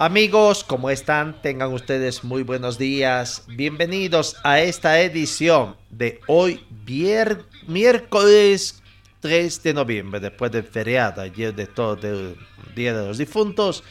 Amigos, ¿cómo están? Tengan ustedes muy buenos días. Bienvenidos a esta edición de hoy, miércoles 3 de noviembre, después del feriado, ayer de todo el Día de los Difuntos.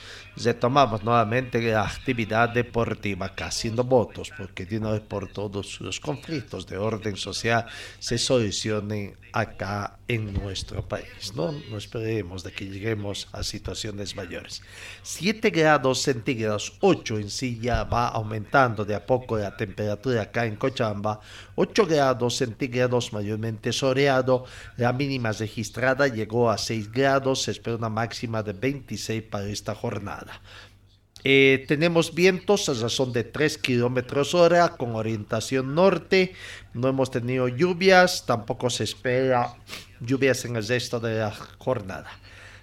Retomamos nuevamente la actividad deportiva, haciendo votos, porque de una vez por todos los conflictos de orden social se solucionen acá en nuestro país. No, no esperemos de que lleguemos a situaciones mayores. 7 grados centígrados, 8 en sí ya va aumentando de a poco la temperatura acá en Cochabamba, 8 grados centígrados mayormente soleado, la mínima registrada llegó a 6 grados, se espera una máxima de 26 para esta jornada. Eh, tenemos vientos a razón de 3 kilómetros hora con orientación norte. No hemos tenido lluvias, tampoco se espera lluvias en el resto de la jornada.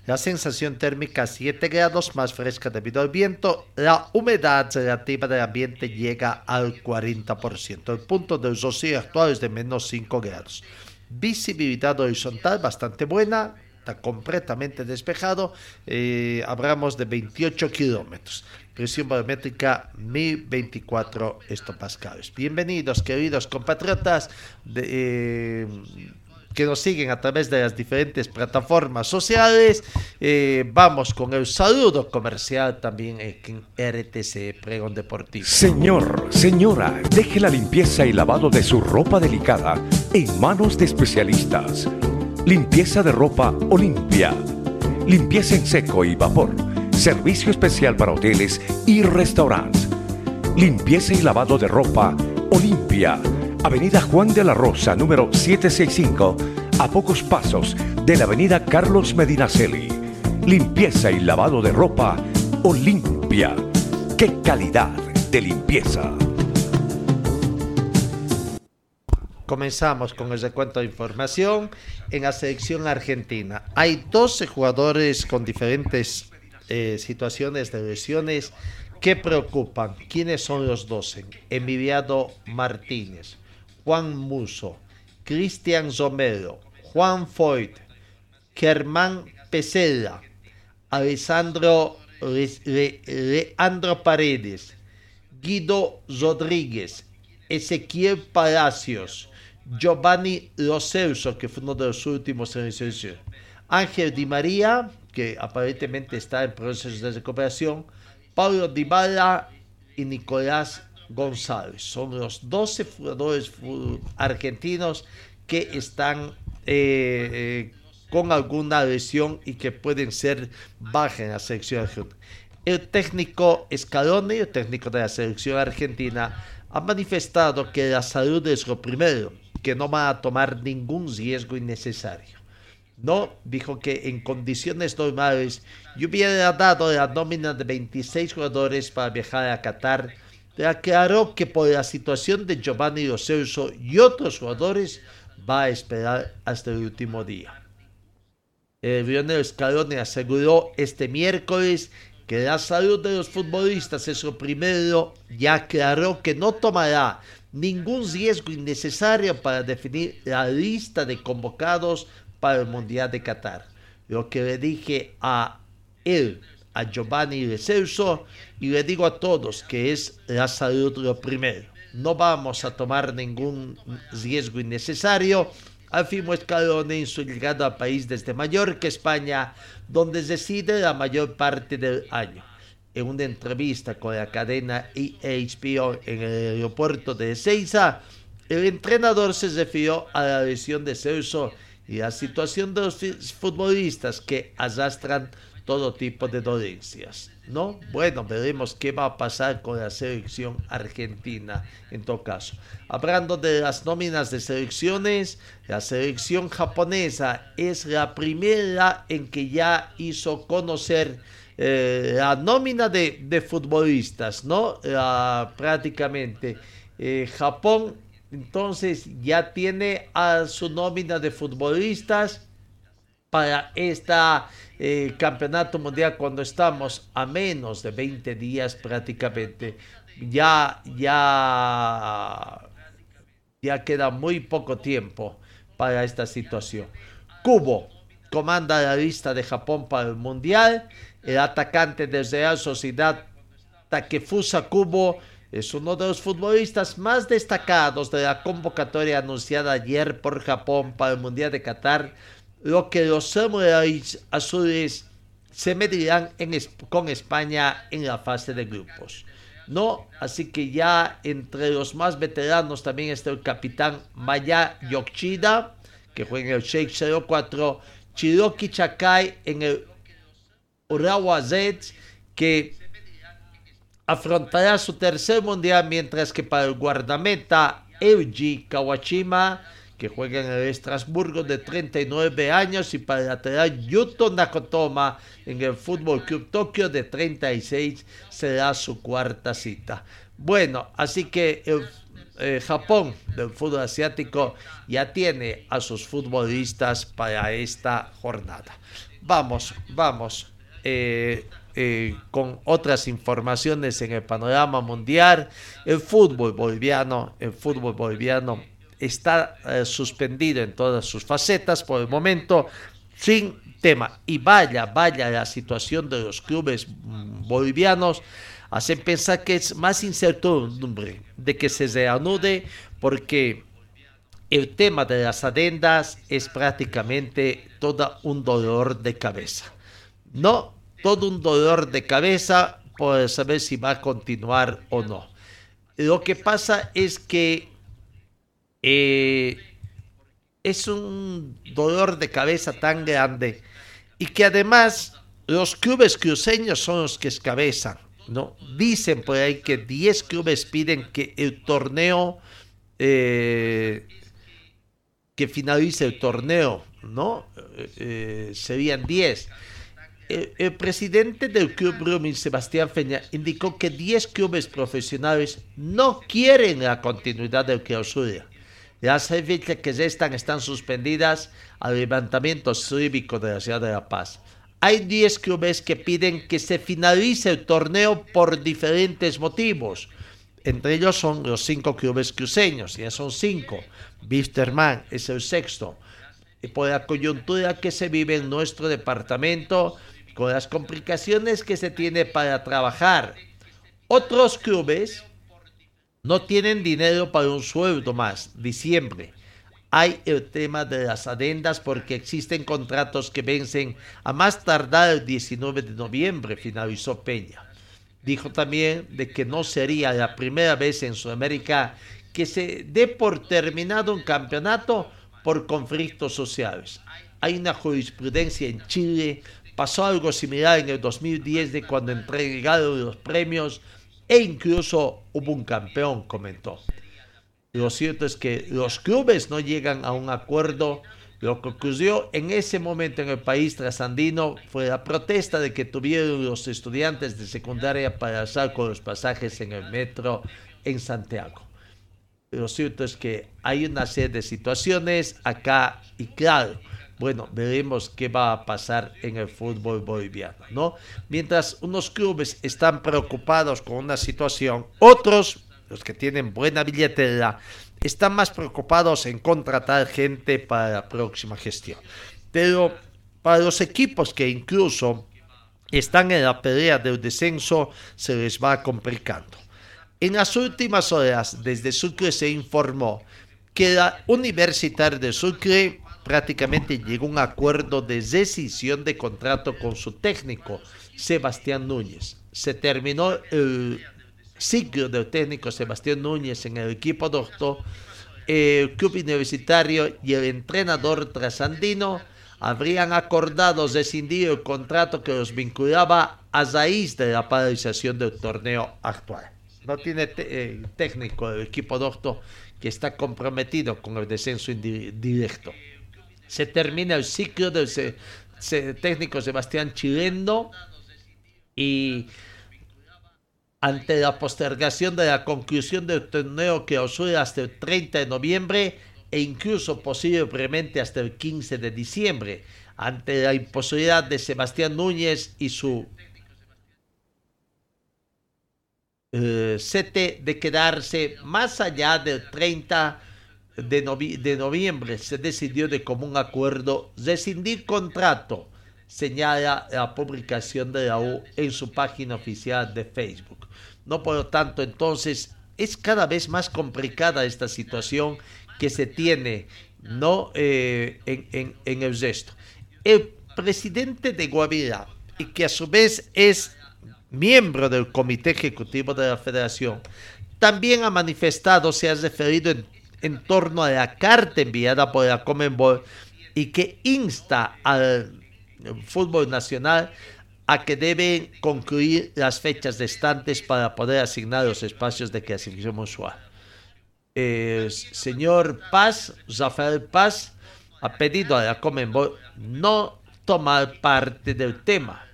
La sensación térmica 7 grados, más fresca debido al viento. La humedad relativa del ambiente llega al 40%. El punto del rocío actual es de menos 5 grados. Visibilidad horizontal bastante buena, está completamente despejado. Eh, hablamos de 28 kilómetros. Presión barométrica 1024 hectopascales. Bienvenidos, queridos compatriotas de, eh, que nos siguen a través de las diferentes plataformas sociales. Eh, vamos con el saludo comercial también en RTC Pregón Deportivo. Señor, señora, deje la limpieza y lavado de su ropa delicada en manos de especialistas. Limpieza de ropa Olimpia. Limpieza en seco y vapor. Servicio especial para hoteles y restaurantes. Limpieza y lavado de ropa Olimpia. Avenida Juan de la Rosa, número 765, a pocos pasos de la Avenida Carlos Medinaceli. Limpieza y lavado de ropa Olimpia. ¡Qué calidad de limpieza! Comenzamos con el recuento de información en la selección argentina. Hay 12 jugadores con diferentes eh, situaciones de lesiones que preocupan. ¿Quiénes son los 12? Emiliano Martínez, Juan Muso, Cristian Romero, Juan Foyt, Germán Pesela, Alessandro Le- Le- Leandro Paredes, Guido Rodríguez, Ezequiel Palacios, Giovanni Lo Celso, que fue uno de los últimos en Ángel Di María, que aparentemente está en proceso de recuperación, Pablo Dybala y Nicolás González. Son los 12 jugadores argentinos que están eh, eh, con alguna lesión y que pueden ser bajas en la selección argentina. El técnico Scaloni, el técnico de la selección argentina, ha manifestado que la salud es lo primero, que no va a tomar ningún riesgo innecesario. No, dijo que en condiciones normales yo hubiera dado la nómina de 26 jugadores para viajar a Qatar. Aclaró que por la situación de Giovanni Lo y otros jugadores va a esperar hasta el último día. El Lionel Scaloni aseguró este miércoles que la salud de los futbolistas es lo primero y aclaró que no tomará ningún riesgo innecesario para definir la lista de convocados para el Mundial de Qatar. Lo que le dije a él, a Giovanni De Celso, y le digo a todos que es la salud lo primero. No vamos a tomar ningún riesgo innecesario afirmó Scaloni en su llegada al país desde Mallorca, España, donde reside la mayor parte del año. en una entrevista con la cadena EHPO en el aeropuerto de Ezeiza, el entrenador se refirió a la lesión de Celso y la situación de los futbolistas que arrastran todo tipo de dolencias. ¿No? Bueno, veremos qué va a pasar con la selección argentina en todo caso. Hablando de las nóminas de selecciones, la selección japonesa es la primera en que ya hizo conocer eh, la nómina de, futbolistas, ¿no? prácticamente. Eh, Japón entonces ya tiene a su nómina de futbolistas para esta eh, campeonato mundial cuando estamos a menos de 20 días prácticamente. Ya, ya, ya queda muy poco tiempo para esta situación. Cubo comanda la lista de Japón para el mundial. El atacante de Real Sociedad, Takefusa Kubo, es uno de los futbolistas más destacados de la convocatoria anunciada ayer por Japón para el Mundial de Qatar lo que los samuráis azules se medirán con España en la fase de grupos. No, así que ya entre los más veteranos también está el capitán Maya Yoshida, que juega en el Sheikh 04, Chiroki Chakai en el Urawa Z, que afrontará su tercer mundial, mientras que para el guardameta Euji Kawashima que juega en el Estrasburgo de 39 años y para el lateral Yuto Nakotoma en el Fútbol Club Tokio de 36 será su cuarta cita. Bueno, así que el eh, Japón del fútbol asiático ya tiene a sus futbolistas para esta jornada. Vamos, vamos. Eh, eh, con otras informaciones en el panorama mundial, el fútbol boliviano, el fútbol boliviano está eh, suspendido en todas sus facetas por el momento, sin tema. Y vaya, vaya la situación de los clubes mm, bolivianos, hace pensar que es más incertidumbre de que se reanude porque el tema de las adendas es prácticamente todo un dolor de cabeza. No, todo un dolor de cabeza por saber si va a continuar o no. Lo que pasa es que eh, es un dolor de cabeza tan grande y que además los clubes cruceños son los que escabezan, ¿no? Dicen por ahí que 10 clubes piden que el torneo, eh, que finalice el torneo, ¿no? Eh, serían 10. El, presidente del club Brumming, Sebastián Feña, indicó que 10 clubes profesionales no quieren la continuidad del clausura las fechas que ya están, están suspendidas al levantamiento cívico de la ciudad de La Paz. Hay 10 clubes que piden que se finalice el torneo por diferentes motivos. Entre ellos son los cinco clubes cruceños, ya son cinco. Bisterman es el sexto. Y por la coyuntura que se vive en nuestro departamento, con las complicaciones que se tiene para trabajar. Otros clubes no tienen dinero para un sueldo más, diciembre. Hay el tema de las adendas porque existen contratos que vencen a más tardar el 19 de noviembre, finalizó Peña. Dijo también de que no sería la primera vez en Sudamérica que se dé por terminado un campeonato por conflictos sociales. Hay una jurisprudencia en Chile, pasó algo similar en el 2010 de cuando entregaron los premios e incluso hubo un campeón, comentó. Lo cierto es que los clubes no llegan a un acuerdo. Lo que ocurrió en ese momento en el país trasandino fue la protesta de que tuvieron los estudiantes de secundaria para alzar con los pasajes en el metro en Santiago. Lo cierto es que hay una serie de situaciones acá y claro, bueno, veremos qué va a pasar en el fútbol boliviano, ¿no? Mientras unos clubes están preocupados con una situación, otros, los que tienen buena billetera, están más preocupados en contratar gente para la próxima gestión. Pero para los equipos que incluso están en la pelea del descenso, se les va complicando. En las últimas horas, desde Sucre se informó que la Universitaria de Sucre prácticamente llegó un acuerdo de decisión de contrato con su técnico, Sebastián Núñez. se terminó el ciclo del técnico Sebastián Núñez en el equipo doctor, el club universitario y el entrenador trasandino habrían acordado rescindir el contrato que los vinculaba a raíz de la paralización del torneo actual. No tiene eh, técnico el equipo doctor que está comprometido con el descenso indirecto. Se termina el ciclo del técnico Sebastián Chilendo y ante la postergación de la conclusión del torneo que oscila hasta el 30 de noviembre e incluso posiblemente hasta el 15 de diciembre, ante la imposibilidad de Sebastián Núñez y su eh, sete de quedarse más allá del 30 de, de noviembre, se decidió de común acuerdo rescindir contrato señala la publicación de la U en su página oficial de Facebook. No por lo tanto, entonces, es cada vez más complicada esta situación que se tiene no eh, en, en, el resto. El presidente de Guavirá, y que a su vez es miembro del comité ejecutivo de la federación, también ha manifestado, se ha referido en, en torno a la carta enviada por la Comenbol y que insta al fútbol nacional a que deben concluir las fechas restantes para poder asignar los espacios de clasificación mensual. El señor Paz, Rafael Paz, ha pedido a la Comenbol no tomar parte del tema.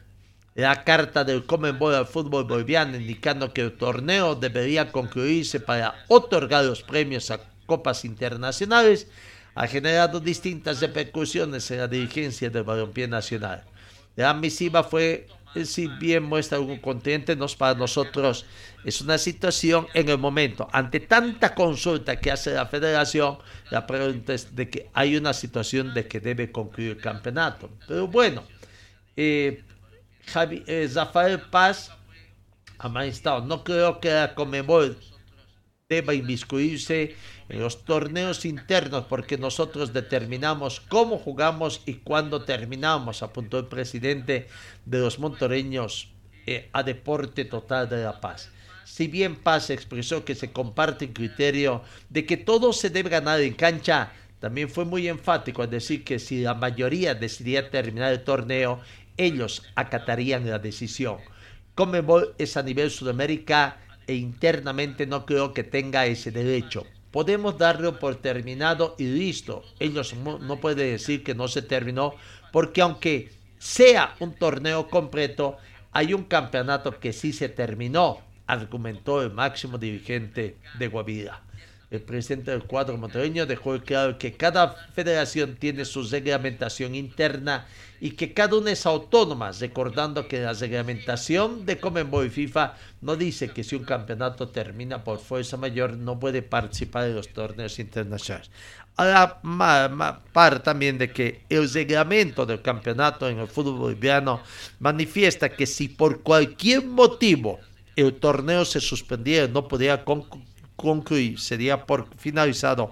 La carta del Comenbol al fútbol boliviano indicando que el torneo debería concluirse para otorgar los premios a copas internacionales ha generado distintas repercusiones en la dirigencia del balompié nacional. La misiva fue, eh, si bien muestra algún continente, nos, para nosotros es una situación en el momento. Ante tanta consulta que hace la federación, la pregunta es de que hay una situación de que debe concluir el campeonato. Pero bueno, eh, eh, Rafael Paz ha manifestado, no creo que la Comebol deba inmiscuirse en los torneos internos porque nosotros determinamos cómo jugamos y cuándo terminamos, apuntó el presidente de los montoreños eh, a Deporte Total de La Paz. Si bien Paz expresó que se comparte el criterio de que todo se debe ganar en cancha, también fue muy enfático al decir que si la mayoría decidía terminar el torneo, ellos acatarían la decisión. Comebol es a nivel Sudamérica e internamente no creo que tenga ese derecho. Podemos darlo por terminado y listo. Ellos no pueden decir que no se terminó porque aunque sea un torneo completo, hay un campeonato que sí se terminó, argumentó el máximo dirigente de Guavirá. El presidente del cuadro monteño dejó claro que cada federación tiene su reglamentación interna y que cada una es autónoma, recordando que la reglamentación de Comenbo y FIFA no dice que si un campeonato termina por fuerza mayor no puede participar en los torneos internacionales. Ahora, par también de que el reglamento del campeonato en el fútbol boliviano manifiesta que si por cualquier motivo el torneo se suspendiera, no podía concluir concluir, sería por finalizado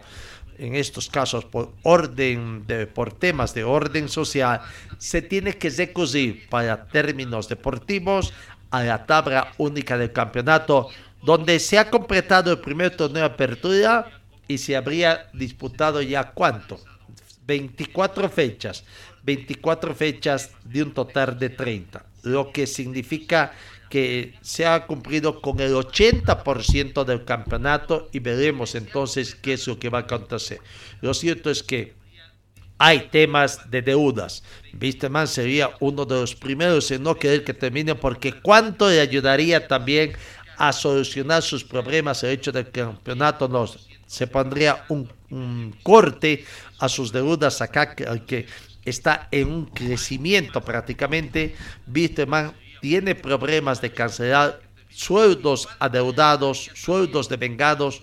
en estos casos por orden de, por temas de orden social, se tiene que recurrir para términos deportivos a la tabla única del campeonato, donde se ha completado el primer torneo de apertura y se habría disputado ya cuánto? 24 fechas, 24 fechas de un total de 30, lo que significa que se ha cumplido con el 80% del campeonato y veremos entonces qué es lo que va a acontecer. Lo cierto es que hay temas de deudas. Visteman sería uno de los primeros en no querer que termine porque cuánto le ayudaría también a solucionar sus problemas el hecho del campeonato no se pondría un, corte a sus deudas acá que, está en un crecimiento prácticamente. Visteman tiene problemas de cancelar sueldos adeudados, sueldos de vengados.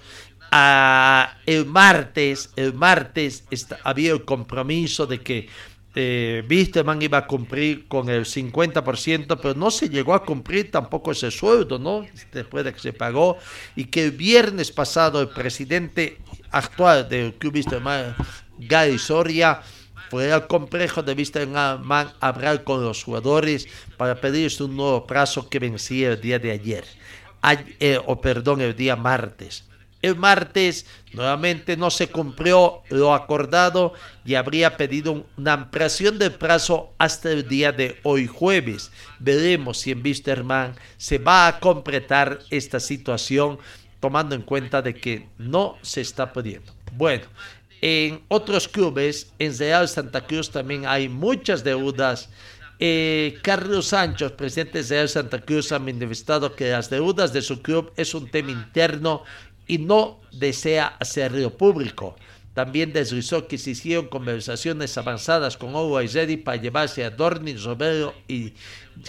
Ah, el martes, el martes había el compromiso de que eh, iba a cumplir con el 50%, pero no se llegó a cumplir tampoco ese sueldo, ¿no? Después de que se pagó, y que el viernes pasado el presidente actual del Club Wisterman, Gary Soria, fue al complejo de Vista en Man a hablar con los jugadores para pedirles un nuevo plazo que vencía el día de ayer, eh, o perdón, el día martes. El martes nuevamente no se cumplió lo acordado y habría pedido una ampliación del plazo hasta el día de hoy jueves. Veremos si en Wisterman se va a completar esta situación tomando en cuenta de que no se está pudiendo. Bueno, en otros clubes, en Real Santa Cruz también hay muchas deudas. Eh, Carlos Sánchez, presidente de Real Santa Cruz, ha manifestado que las deudas de su club es un tema interno y no desea hacerlo público. También deslizó que se hicieron conversaciones avanzadas con Always Ready para llevarse a Dorni, Romero y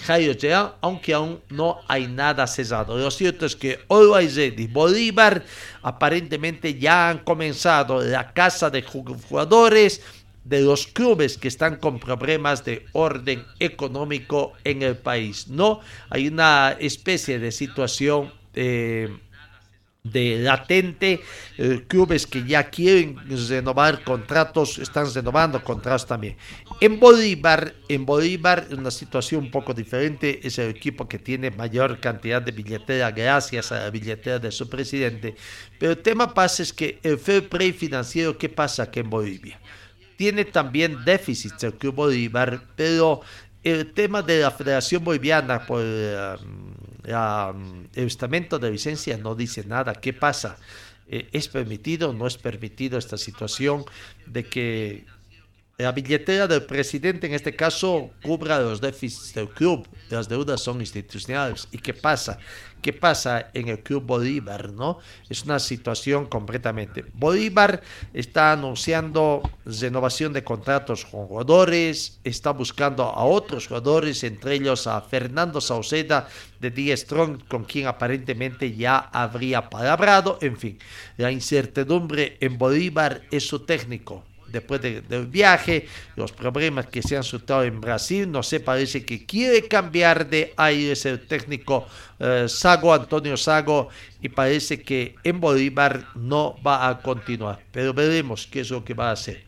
Jairo Jean, aunque aún no hay nada cesado. Lo cierto es que Always Ready, Bolívar, aparentemente ya han comenzado la casa de jugadores de los clubes que están con problemas de orden económico en el país. No hay una especie de situación eh, de latente, eh, clubes que ya quieren renovar contratos, están renovando contratos también. En Bolívar, en Bolívar, una situación un poco diferente, es el equipo que tiene mayor cantidad de billetera gracias a la billetera de su presidente, pero el tema pasa es que el fair play financiero, ¿qué pasa aquí en Bolivia? Tiene también déficits el Club Bolívar, pero el tema de la Federación Boliviana por eh, el estamento de licencia no dice nada. ¿Qué pasa? Eh, ¿Es permitido o no es permitido esta situación de que la billetera del presidente en este caso cubra los déficits del club? Las deudas son institucionales. ¿Y qué pasa? ¿Qué pasa en el Club Bolívar? ¿no? Es una situación completamente. Bolívar está anunciando renovación de contratos con jugadores, está buscando a otros jugadores, entre ellos a Fernando Sauceda de Die Strong, con quien aparentemente ya habría palabrado. En fin, la incertidumbre en Bolívar es su técnico después del viaje, los problemas que se han suscitado en Brasil, no sé, parece que quiere cambiar de aire el técnico eh, Sago, Antonio Sago, y parece que en Bolívar no va a continuar, pero veremos qué es lo que va a hacer.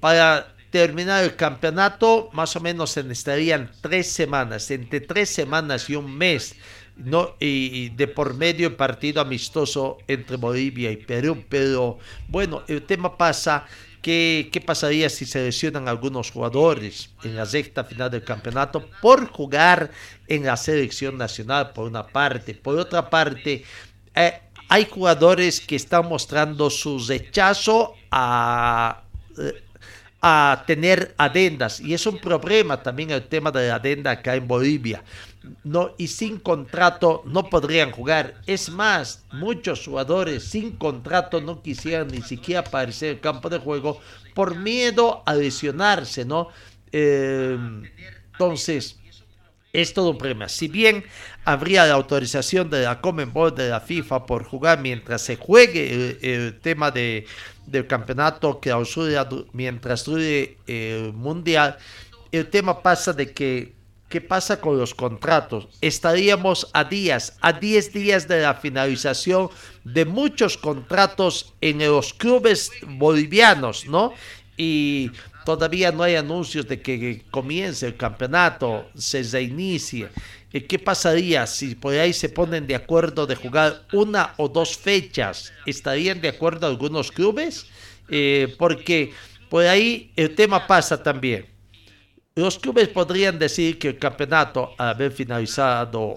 para terminar el campeonato, más o menos se necesitarían tres semanas, entre tres semanas y un mes no y, de por medio el partido amistoso entre Bolivia y Perú. Pero bueno, el tema pasa qué pasaría si se lesionan algunos jugadores en la sexta final del campeonato por jugar en la selección nacional, por una parte. Por otra parte, eh, hay jugadores que están mostrando su rechazo a eh, a tener adendas y es un problema también el tema de la adenda acá en Bolivia no, y sin contrato no podrían jugar. Es más, muchos jugadores sin contrato no quisieran ni siquiera aparecer en el campo de juego por miedo a lesionarse, ¿no? Eh, entonces, es todo un problema. Si bien habría la autorización de la Comenbol de la FIFA por jugar mientras se juegue el, tema de, del campeonato que mientras dure el mundial, el tema pasa de que ¿Qué pasa con los contratos? Estaríamos a días, a 10 días de la finalización de muchos contratos en los clubes bolivianos, ¿no? Y todavía no hay anuncios de que comience el campeonato, se reinicie. ¿Qué pasaría si por ahí se ponen de acuerdo de jugar una o dos fechas? ¿Estarían de acuerdo algunos clubes? Eh, porque por ahí el tema pasa también los clubes podrían decir que el campeonato, al haber finalizado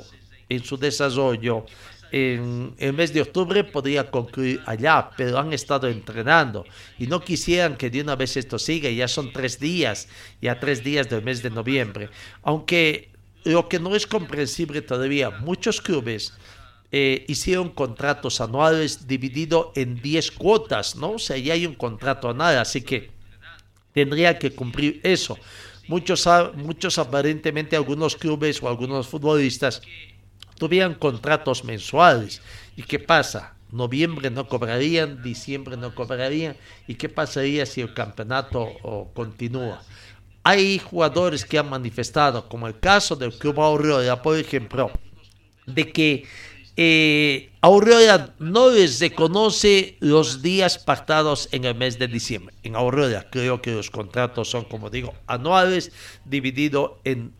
en su desarrollo en el mes de octubre, podría concluir allá, pero han estado entrenando y no quisieran que de una vez esto siga. Ya son tres días, ya tres días del mes de noviembre. Aunque lo que no es comprensible todavía, muchos clubes eh, hicieron contratos anuales dividido en 10 cuotas, ¿no? O sea, ya hay un contrato anual, así que tendría que cumplir eso. Muchos, muchos aparentemente algunos clubes o algunos futbolistas tuvieran contratos mensuales. ¿Y qué pasa? Noviembre no cobrarían, diciembre no cobrarían. ¿Y qué pasaría si el campeonato continúa? Hay jugadores que han manifestado, como el caso del Club Aurora, por ejemplo, de que eh, Aurora no les reconoce los días pactados en el mes de diciembre. En Aurora creo que los contratos son, como digo, anuales, dividido en,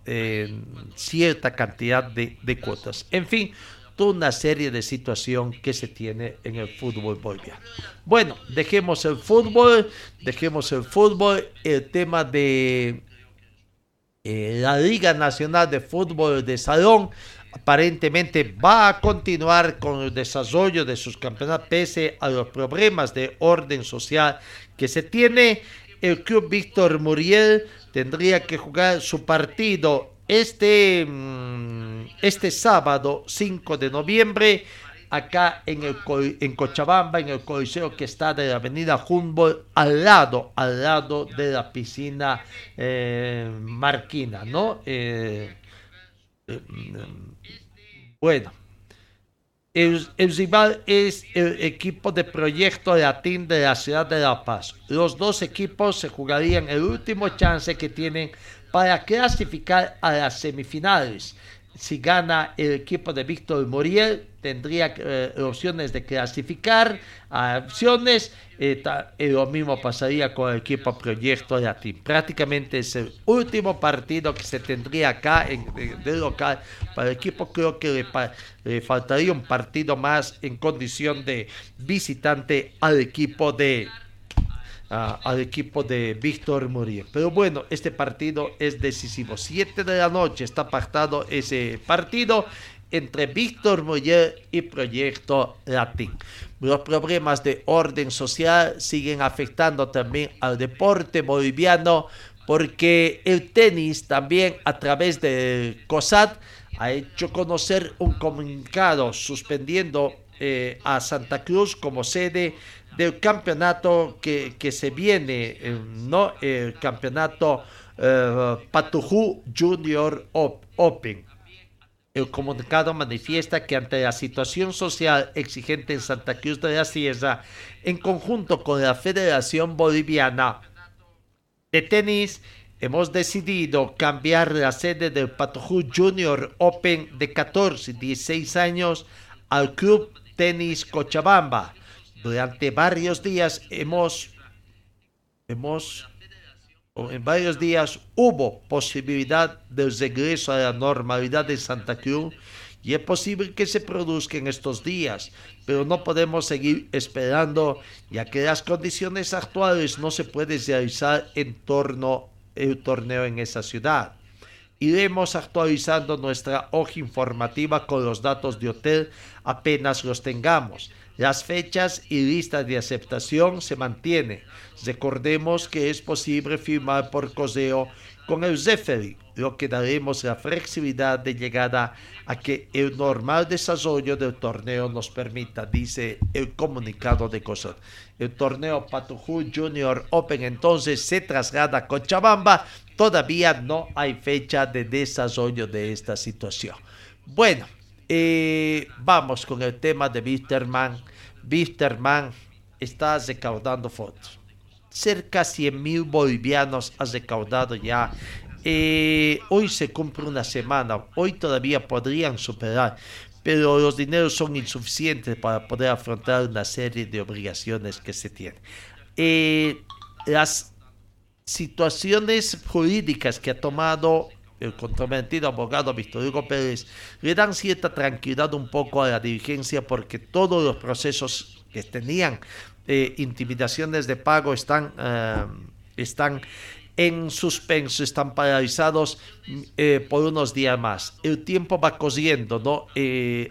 cierta cantidad de, cuotas. En fin, toda una serie de situaciones que se tiene en el fútbol boliviano. Bueno, dejemos el fútbol, dejemos el fútbol, el tema de eh, la Liga Nacional de Fútbol de Salón aparentemente va a continuar con el desarrollo de sus campeonatos pese a los problemas de orden social que se tiene. El club Víctor Muriel tendría que jugar su partido este, mm, este sábado 5 de noviembre acá en, el, en Cochabamba, en el coliseo que está de la avenida Humboldt, al lado, al lado de la piscina eh, Marquina, ¿no? Eh, eh, bueno, rival es el equipo de Proyecto Latín de la ciudad de La Paz. Los dos equipos se jugarían el último chance que tienen para clasificar a las semifinales si gana el equipo de Víctor Moriel, tendría eh, opciones de clasificar a opciones. Eh, lo mismo pasaría con el equipo Proyecto Latín. Prácticamente es el último partido que se tendría acá en, de, local para el equipo. Creo que le faltaría un partido más en condición de visitante al equipo de al equipo de Víctor Murillo. Pero bueno, este partido es decisivo. Siete de la noche está pactado ese partido entre Víctor Murillo y Proyecto Latín. Los problemas de orden social siguen afectando también al deporte boliviano porque el tenis también a través de COSAT ha hecho conocer un comunicado suspendiendo eh, a Santa Cruz como sede del campeonato que, que se viene, eh, ¿no? El campeonato eh, Patujú Junior Open. El comunicado manifiesta que ante la situación social exigente en Santa Cruz de la Sierra, en conjunto con la Federación Boliviana de Tenis, hemos decidido cambiar la sede del Patujú Junior Open de 14 y 16 años al Club Tenis Cochabamba durante varios días hemos, hemos, en varios días hubo posibilidad de regreso a la normalidad en Santa Cruz y es posible que se produzca en estos días, pero no podemos seguir esperando ya que las condiciones actuales no se pueden realizar en torno al torneo en esa ciudad. Iremos actualizando nuestra hoja informativa con los datos de hotel apenas los tengamos. Las fechas y listas de aceptación se mantienen. Recordemos que es posible firmar por correo con el referee, lo que daremos la flexibilidad de llegada a que el normal desarrollo del torneo nos permita, dice el comunicado de COSAT. El torneo Patujú Junior Open entonces se traslada a Cochabamba. Todavía no hay fecha de desarrollo de esta situación. Bueno, eh, vamos con el tema de Wisterman. Wisterman está recaudando fondos. Cerca de 100 mil bolivianos ha recaudado ya. Eh, hoy se cumple una semana. Hoy todavía podrían superar. Pero los dineros son insuficientes para poder afrontar una serie de obligaciones que se tienen. Eh, las situaciones jurídicas que ha tomado el comprometido abogado Víctor Hugo Pérez, le dan cierta tranquilidad un poco a la dirigencia porque todos los procesos que tenían eh, intimidaciones de pago están, eh, están en suspenso, están paralizados eh, por unos días más. El tiempo va corriendo, ¿no?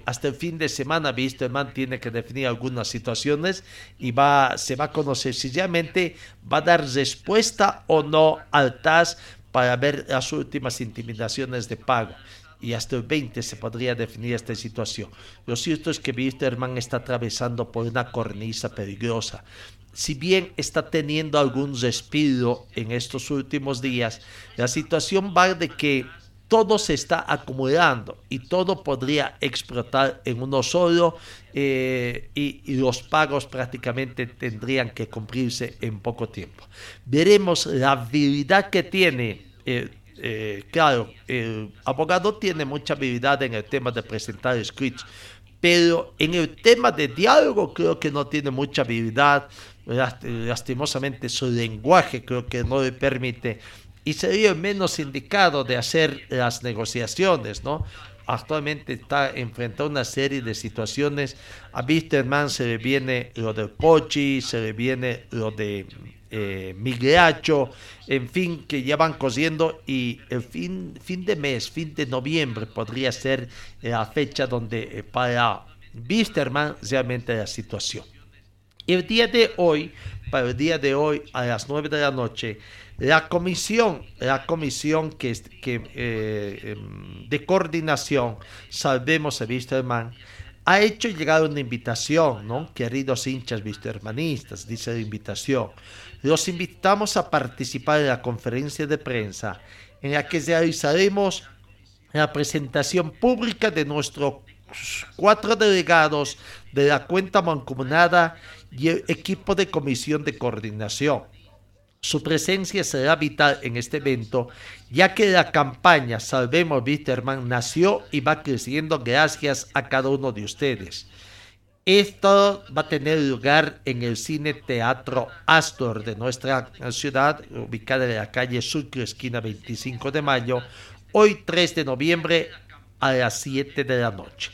hasta el fin de semana, man tiene que definir algunas situaciones y va, se va a conocer si va a dar respuesta o no al TAS para ver las últimas intimidaciones de pago y hasta el 20 se podría definir esta situación. Lo cierto es que Wisterman está atravesando por una cornisa peligrosa. Si bien está teniendo algún respiro en estos últimos días, la situación va de que todo se está acumulando y todo podría explotar en uno solo eh, y, los pagos prácticamente tendrían que cumplirse en poco tiempo. Veremos la habilidad que tiene, eh, eh, claro, el abogado tiene mucha habilidad en el tema de presentar scripts, pero en el tema de diálogo creo que no tiene mucha habilidad. Lastimosamente su lenguaje creo que no le permite y sería menos indicado de hacer las negociaciones, ¿no? Actualmente está enfrentando una serie de situaciones. A Wisterman se le viene lo de Pochi, se le viene lo de eh, en fin, que ya van cosiendo y el fin, fin de mes, fin de noviembre podría ser la fecha donde eh, para Wisterman realmente la situación. El día de hoy, para el día de hoy a las 9 de la noche, la comisión, la comisión que, que eh, em, de coordinación, Salvemos a Wisterman, ha hecho llegar una invitación, ¿no? Queridos hinchas wistermanistas, dice la invitación. Los invitamos a participar en la conferencia de prensa en la que realizaremos la presentación pública de nuestros cuatro delegados de la cuenta mancomunada y el equipo de comisión de coordinación. Su presencia será vital en este evento, ya que la campaña Salvemos Wisterman nació y va creciendo gracias a cada uno de ustedes. Esto va a tener lugar en el Cine Teatro Astor de nuestra ciudad, ubicada en la calle Sucre, esquina 25 de mayo, hoy 3 de noviembre a las 7 de la noche.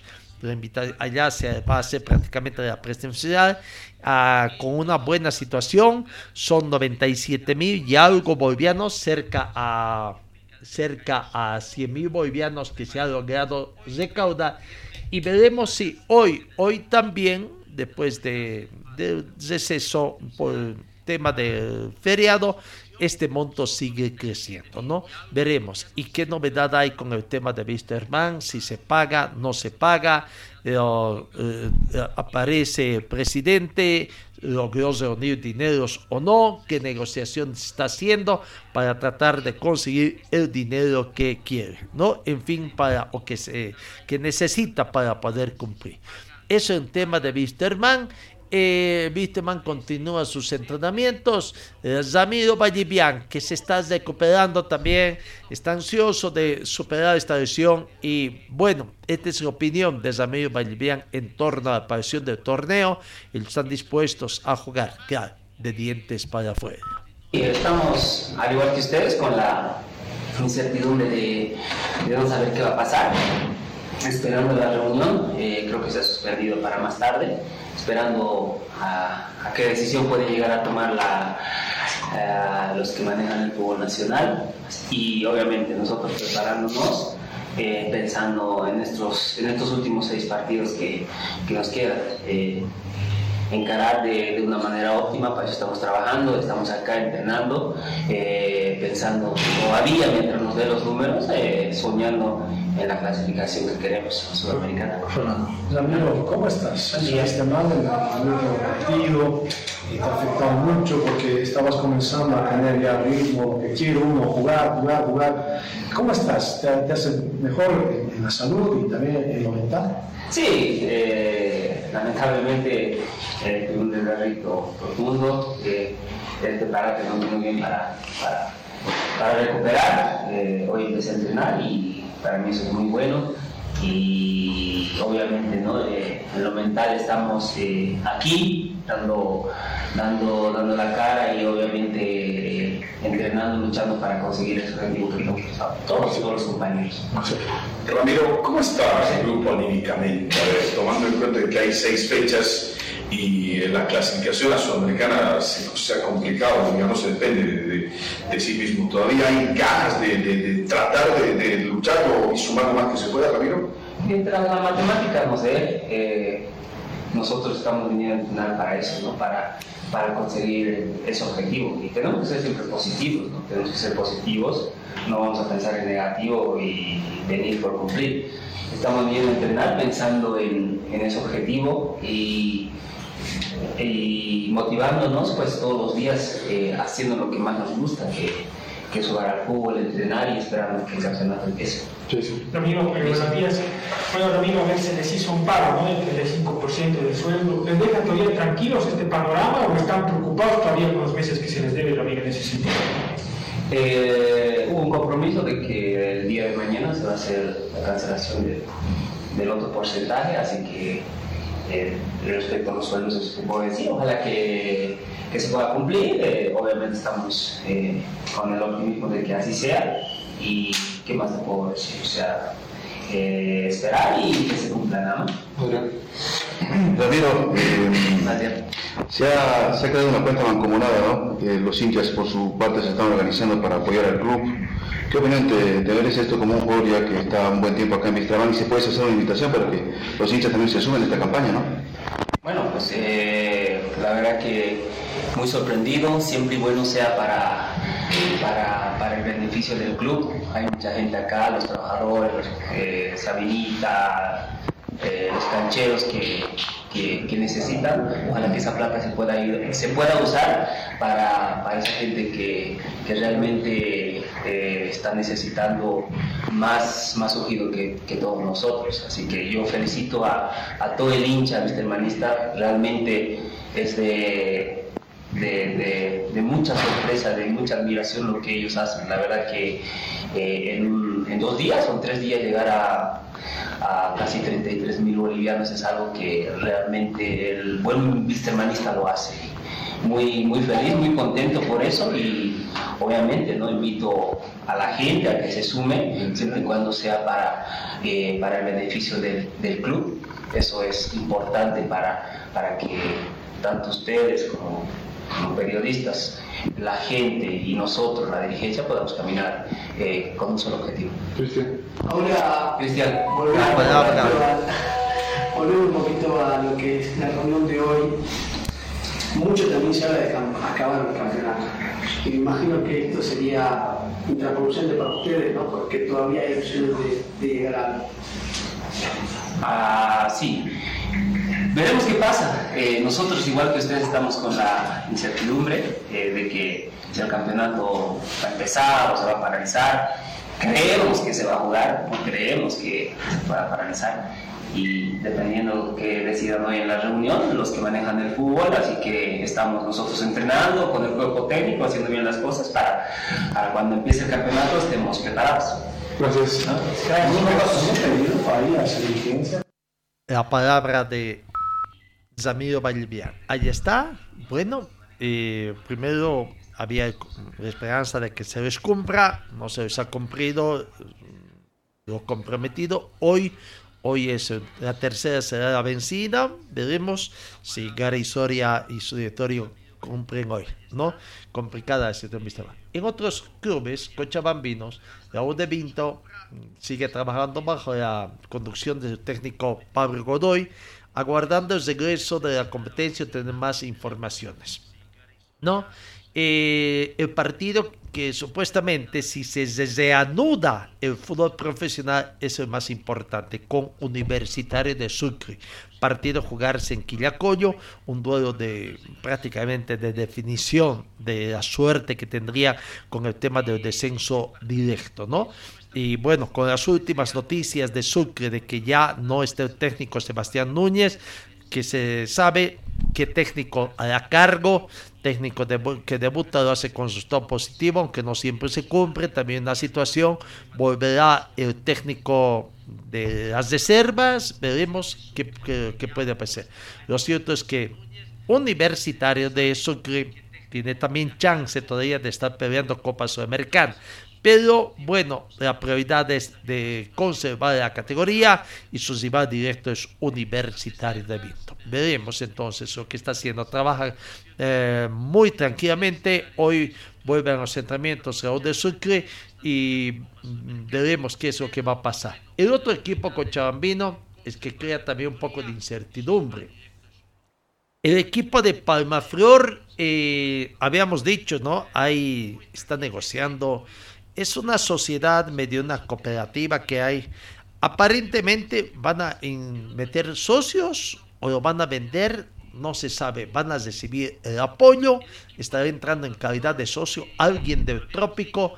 allá se va a hacer prácticamente la presencial ah, con una buena situación. Son 97 mil y algo bolivianos, cerca a cerca a 100 mil bolivianos que se ha logrado recaudar y veremos si hoy, hoy también, después de, de receso por tema del feriado, este monto sigue creciendo, ¿no? Veremos. ¿Y qué novedad hay con el tema de Wisterman? Si se paga, no se paga, eh, eh, aparece el presidente, logró reunir dineros o no, qué negociación está haciendo para tratar de conseguir el dinero que quiere, ¿no? En fin, para o que se que necesita para poder cumplir. Eso es un tema de Wisterman eh, continúa sus entrenamientos. Eh, Ramiro Vallivian, que se está recuperando también, está ansioso de superar esta lesión. Y bueno, esta es la opinión de Ramiro Vallivian en torno a la aparición del torneo. Están dispuestos a jugar, claro, de dientes para afuera. Estamos, al igual que ustedes, con la incertidumbre de, de no saber qué va a pasar esperando la reunión, eh, creo que se ha suspendido para más tarde, esperando a, qué decisión puede llegar a tomar eh, los que manejan el fútbol nacional y obviamente nosotros preparándonos. Eh, pensando en estos, en estos últimos seis partidos que, que nos quedan encarar de, de, una manera óptima, para eso estamos trabajando, estamos acá entrenando, eh, pensando todavía mientras nos dé los números, eh, soñando en la clasificación que queremos en Sudamericana. Ramiro, ¿cómo estás? Llegaste mal en el último partido y te ha afectado mucho porque estabas comenzando a tener ya ritmo, que quiero uno jugar, jugar, jugar. ¿Cómo estás? ¿Te, te hace mejor en, la salud y también en lo mental? Sí, eh, lamentablemente eh, tuve un desgarrito profundo, eh, este parate no muy bien para, para, para recuperar. Eh, hoy empecé a entrenar y para mí eso es muy bueno y obviamente ¿no? Eh, en lo mental estamos eh, aquí dando, dando, dando la cara y obviamente eh, entrenando, luchando para conseguir ese objetivo que nos todos, todos los compañeros. Ramiro, ¿cómo está el grupo anímicamente? tomando en cuenta que hay seis fechas y la clasificación a Sudamericana se, ha complicado, no se depende de, sí mismo. ¿Todavía hay ganas de, tratar de, luchar y sumar lo más que se pueda, Ramiro? Mientras la matemática nos dé, eh, nosotros estamos viniendo a entrenar para eso, ¿no? para, para conseguir ese objetivo. Y tenemos que ser siempre positivos, ¿no? tenemos que ser positivos, no vamos a pensar en negativo y venir por cumplir. Estamos viniendo a entrenar pensando en, en ese objetivo y y motivándonos pues todos los días eh, haciendo lo que más nos gusta, que, que es jugar al fútbol, entrenar y esperando que el campeonato empiece. Sí, sí. Lo mismo, eh, buenos días. Bueno, lo mismo a veces les hizo un paro, ¿no? El 35% del sueldo. ¿Les dejan todavía tranquilos este panorama o están preocupados todavía con los meses que se les debe, Ramiro, en ese sentido? Eh, hubo un compromiso de que el día de mañana se va a hacer la cancelación de, del otro porcentaje, así que eh, respecto a los sueldos, eso se puede decir. Ojalá que, que se pueda cumplir. Eh, obviamente estamos eh, con el optimismo de que así sea. ¿Y qué más te puedo decir? O sea, eh, esperar y que se cumpla nada más. Ramiro, eh, se, ha, se ha creado una cuenta mancomunada, ¿no? Que los hinchas por su parte se están organizando para apoyar al club. ¿Qué opinión te, te merece esto como un jugador ya que está un buen tiempo acá en Vistabán y se puede hacer una invitación para que los hinchas también se sumen a esta campaña, ¿no? Bueno, pues eh, la verdad que muy sorprendido, siempre y bueno sea para, para, para el beneficio del club. Hay mucha gente acá, los trabajadores, eh, Sabinita, eh, los cancheros que, que, necesitan. Ojalá que esa plata se pueda, ir, se pueda usar para, para esa gente que, que realmente eh, está necesitando más, más ungido que, que todos nosotros. Así que yo felicito a, a todo el hincha hermanista, realmente es de, de, de, de, mucha sorpresa, de mucha admiración lo que ellos hacen. La verdad que eh, en, dos días o en tres días llegar a, casi 33 mil bolivianos es algo que realmente el buen vistermanista lo hace. Muy, muy feliz, muy contento por eso y obviamente no invito a la gente a que se sume siempre y cuando sea para, eh, para el beneficio del, del, club. Eso es importante para, para que tanto ustedes como, como periodistas la gente y nosotros, la dirigencia, podamos caminar eh, con un solo objetivo. Cristian. Ahora, Cristian, volvemos un poquito a lo que es la reunión de hoy. Mucho también se habla de acabar el campeonato. Y me imagino que esto sería contraproducente para ustedes, ¿no? Porque todavía hay opciones de, de llegar a. Ah, sí. Veremos qué pasa. Eh, nosotros, igual que ustedes, estamos con la incertidumbre eh, de que si el campeonato va a empezar o se va a paralizar. Creemos que se va a jugar, no creemos que se pueda paralizar. Y dependiendo que decidan hoy en la reunión, los que manejan el fútbol, así que estamos nosotros entrenando con el cuerpo técnico, haciendo bien las cosas para, para cuando empiece el campeonato estemos preparados. Gracias. La palabra de Zamiro Valvian. Ahí está. Bueno, primero había esperanza de que se les cumpla, no se les ha cumplido lo comprometido. Hoy, hoy es la tercera será la vencida. Veremos si Gary Soria y su directorio cumplen hoy, ¿no? Complicada la situación. En otros clubes, Cochabambinos, Raúl de Vinto sigue trabajando bajo la conducción de su técnico Pablo Godoy aguardando el regreso de la competencia, tener más informaciones. ¿No? Eh, el partido que supuestamente si se reanuda el fútbol profesional es el más importante con Universitario de Sucre. Partido jugarse en Quillacoyo, un duelo de prácticamente de definición de la suerte que tendría con el tema del descenso directo, ¿no? Y bueno, con las últimas noticias de Sucre de que ya no está el técnico Sebastián Núñez, que se sabe qué técnico hará cargo, técnico de, que debuta lo hace con positivo, aunque no siempre se cumple, también la situación, volverá el técnico de las reservas, veremos qué, puede pasar. Lo cierto es que Universitario de Sucre tiene también chance todavía de estar peleando Copa Sudamericana. Pero bueno, la prioridad es de conservar la categoría y su rival directo es Universitario de Vinto. Veremos entonces lo que está haciendo. Trabaja eh, muy tranquilamente. Hoy vuelven los entrenamientos Raúl de Sucre y veremos qué es lo que va a pasar. El otro equipo cochabambino es que crea también un poco de incertidumbre. El equipo de Palmaflor, eh, habíamos dicho, ¿no? Ahí está negociando es una sociedad medio una cooperativa que hay. Aparentemente van a meter socios o lo van a vender, no se sabe. Van a recibir el apoyo, estará entrando en calidad de socio alguien del trópico.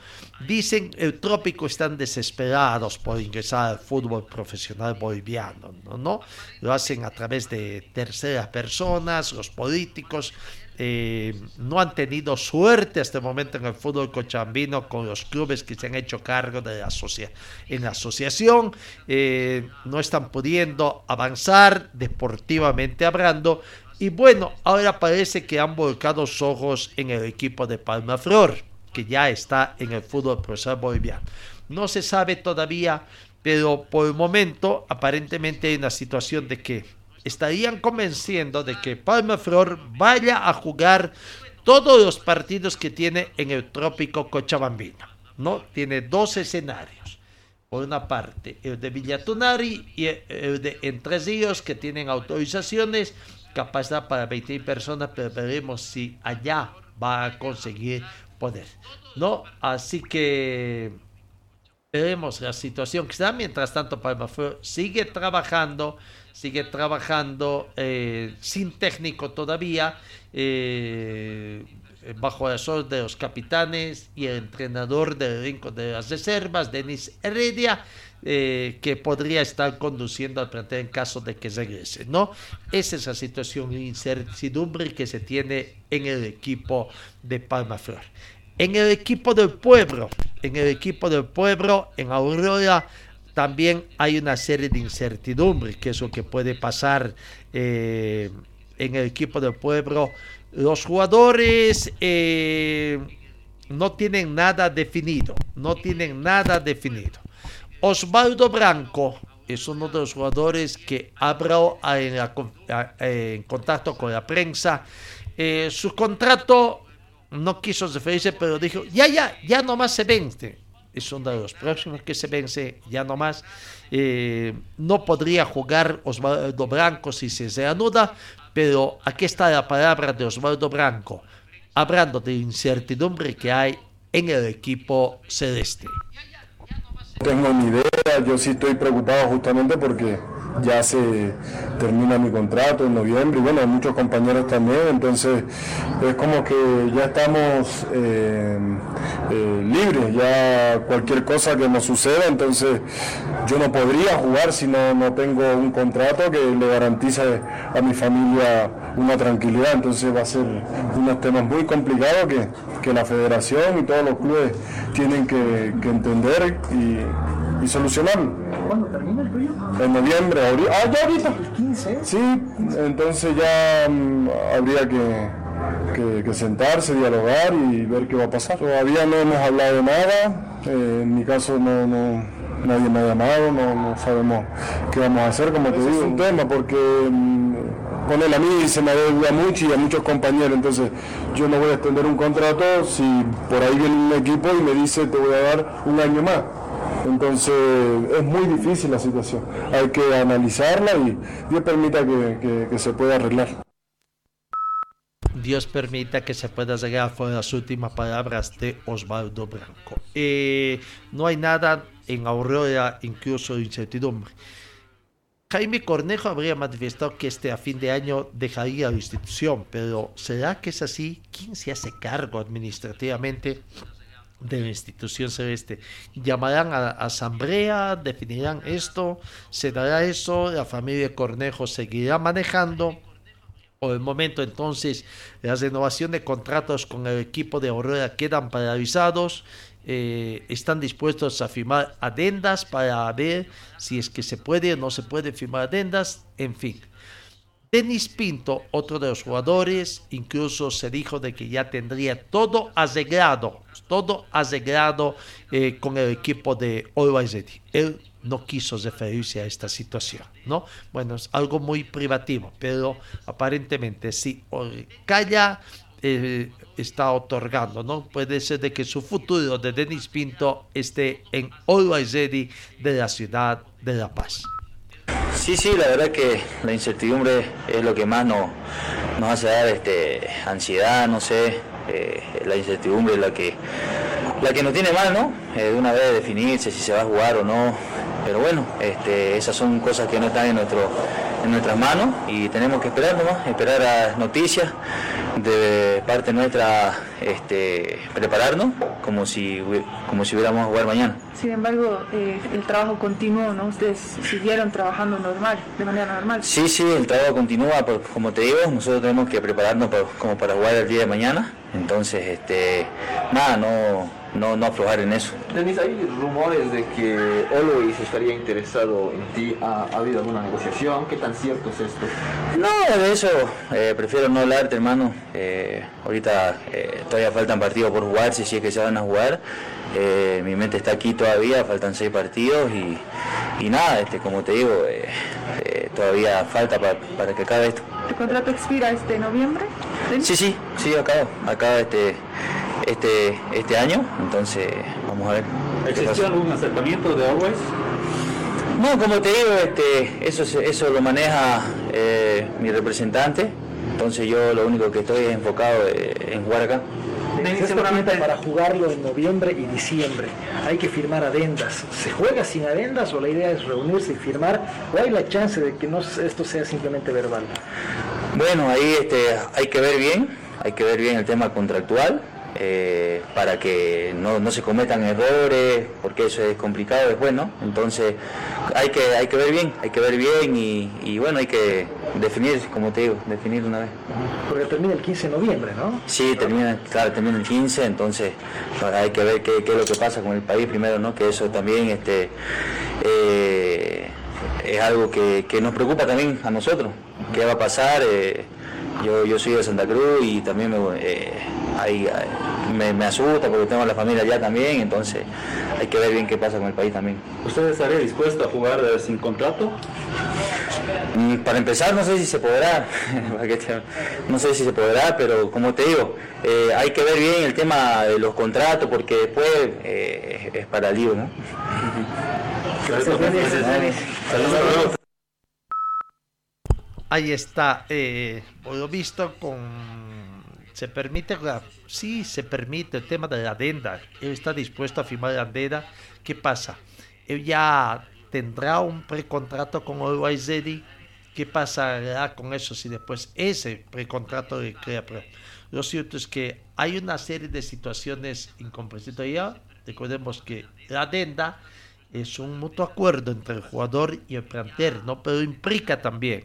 Dicen el trópico están desesperados por ingresar al fútbol profesional boliviano, ¿no? ¿no? Lo hacen a través de terceras personas, los políticos eh, no han tenido suerte hasta el momento en el fútbol cochambino con los clubes que se han hecho cargo de la en la asociación, eh, no están pudiendo avanzar deportivamente hablando. Y bueno, ahora parece que han volcado los ojos en el equipo de Palma Flor, que ya está en el fútbol profesional boliviano. No se sabe todavía, pero por el momento aparentemente hay una situación de que estarían convenciendo de que Palma Flor vaya a jugar todos los partidos que tiene en el trópico Cochabambino. ¿no? Tiene dos escenarios. Por una parte, el de Villatunari y el de Entre Ríos, que tienen autorizaciones, capacidad para 20 personas, pero veremos si allá va a conseguir poder. ¿no? Así que veremos la situación que está. Mientras tanto, Palma Flor sigue trabajando sigue trabajando eh, sin técnico todavía, eh, bajo el sol de los capitanes y el entrenador del rincón de las reservas, Denis Heredia, eh, que podría estar conduciendo al plantel en caso de que regrese, ¿no? Esa es la situación de incertidumbre que se tiene en el equipo de Palma Flor. En el equipo del pueblo, en el equipo del pueblo, en Aurora, también hay una serie de incertidumbres, que es lo que puede pasar eh, en el equipo del pueblo. Los jugadores eh, no tienen nada definido, no tienen nada definido. Osvaldo Branco es uno de los jugadores que habló en, en contacto con la prensa. Eh, su contrato no quiso referirse, pero dijo, ya, ya, ya nomás se vence es uno de los próximos que se vence ya nomás. Eh, no podría jugar Osvaldo Branco si se reanuda, pero aquí está la palabra de Osvaldo Branco, hablando de incertidumbre que hay en el equipo celeste. No tengo ni idea, yo sí estoy preocupado justamente porque ya se termina mi contrato en noviembre y bueno, muchos compañeros también, entonces es como que ya estamos eh, eh, libres, ya cualquier cosa que nos suceda, entonces yo no podría jugar si no, no tengo un contrato que le garantice a mi familia una tranquilidad, entonces va a ser unos temas muy complicados que, que la federación y todos los clubes tienen que, entender y, y solucionarlo. ¿Cuándo termina el tuyo? En noviembre, ah, ya ahorita. 15. Sí, entonces ya mm, habría que, que, sentarse, dialogar y ver qué va a pasar. Todavía no hemos hablado de nada, eh, en mi caso no, no, nadie me ha llamado, no, no, sabemos qué vamos a hacer, como te digo, es un tema porque mm, con él a mí se me deuda mucho y a muchos compañeros, entonces yo no voy a extender un contrato si por ahí viene un equipo y me dice te voy a dar un año más. Entonces es muy difícil la situación. Hay que analizarla y Dios permita que, se pueda arreglar. Dios permita que se pueda llegar a las últimas palabras de Osvaldo Branco. Eh, no hay nada en Aurora, incluso de incertidumbre. Jaime Cornejo habría manifestado que este a fin de año dejaría la institución, pero ¿será que es así? ¿Quién se hace cargo administrativamente de la institución celeste. Llamarán a, asamblea, definirán esto, se dará eso, la familia Cornejo seguirá manejando. Por el momento entonces las renovación de contratos con el equipo de Aurora quedan paralizados. Eh, están dispuestos a firmar adendas para ver si es que se puede o no se puede firmar adendas, en fin. Denis Pinto, otro de los jugadores, incluso se dijo de que ya tendría todo arreglado, todo arreglado eh, con el equipo de Always Él no quiso referirse a esta situación, ¿no? Bueno, es algo muy privativo, pero aparentemente sí, Calla eh, está otorgando, ¿no? Puede ser de que su futuro de Denis Pinto esté en Always de la ciudad de La Paz. Sí, sí, la verdad que la incertidumbre es lo que más nos, nos hace dar este, ansiedad, no sé, eh, la incertidumbre la que, la que nos tiene mal, ¿no? Eh, de una vez definirse si se va a jugar o no, pero bueno, este, esas son cosas que no están en nuestro, en nuestras manos y tenemos que esperar nomás, esperar a noticias de parte nuestra este, prepararnos como si, como si hubiéramos a jugar mañana. Sin embargo, eh, el trabajo continuó, ¿no? Ustedes siguieron trabajando normal, de manera normal. Sí, sí, el trabajo continúa, como te digo, nosotros tenemos que prepararnos como para jugar el día de mañana, entonces, este, nada, no no, no aflojar en eso. Denis, hay rumores de que Always estaría interesado en ti. ¿Ha, habido alguna negociación? ¿Qué tan cierto es esto? No, de eso eh, prefiero no hablarte, hermano. Eh, ahorita eh, todavía faltan partidos por jugar, si es que se van a jugar. mi mente está aquí todavía, faltan seis partidos y, nada, este, como te digo, todavía falta para que acabe esto. ¿Tu contrato expira este noviembre? Sí, sí, sí, acaba, acaba este este, este año, entonces vamos a ver. ¿Existió algún acercamiento de Always? No, como te digo, este, eso, eso lo maneja eh, mi representante, entonces yo lo único que estoy es enfocado eh, en jugar acá. Seguramente para jugarlo en noviembre y diciembre hay que firmar adendas. ¿Se juega sin adendas o la idea es reunirse y firmar o hay la chance de que no, esto sea simplemente verbal? Bueno, ahí este, hay que ver bien, hay que ver bien el tema contractual. Eh, para que no, se cometan errores, porque eso es complicado después, ¿no? Entonces hay que, hay que ver bien, hay que ver bien y, bueno, hay que definir, como te digo, definir una vez. Porque termina el 15 de noviembre, ¿no? Sí, termina, claro, termina el 15, entonces hay que ver qué, es lo que pasa con el país primero, ¿no? Que eso también este, eh, es algo que, nos preocupa también a nosotros, qué va a pasar. Eh, yo, yo soy de Santa Cruz y también me, ahí, me, asusta porque tengo la familia allá también, entonces hay que ver bien qué pasa con el país también. ¿Usted estaría dispuesto a jugar sin contrato? Mm, para empezar, no sé si se podrá, no sé si se podrá, pero como te digo, eh, hay que ver bien el tema de los contratos porque después eh, es para lío, ¿no? Ahí está, eh, lo visto con se permite, sí, se permite el tema de la adenda. Él está dispuesto a firmar la adenda. ¿Qué pasa? Él ya tendrá un precontrato con Always ¿Qué pasará con eso si después ese precontrato le crea? lo cierto es que hay una serie de situaciones incomprensibles ya. Recordemos que la adenda es un mutuo acuerdo entre el jugador y el plantel, ¿no? Pero implica también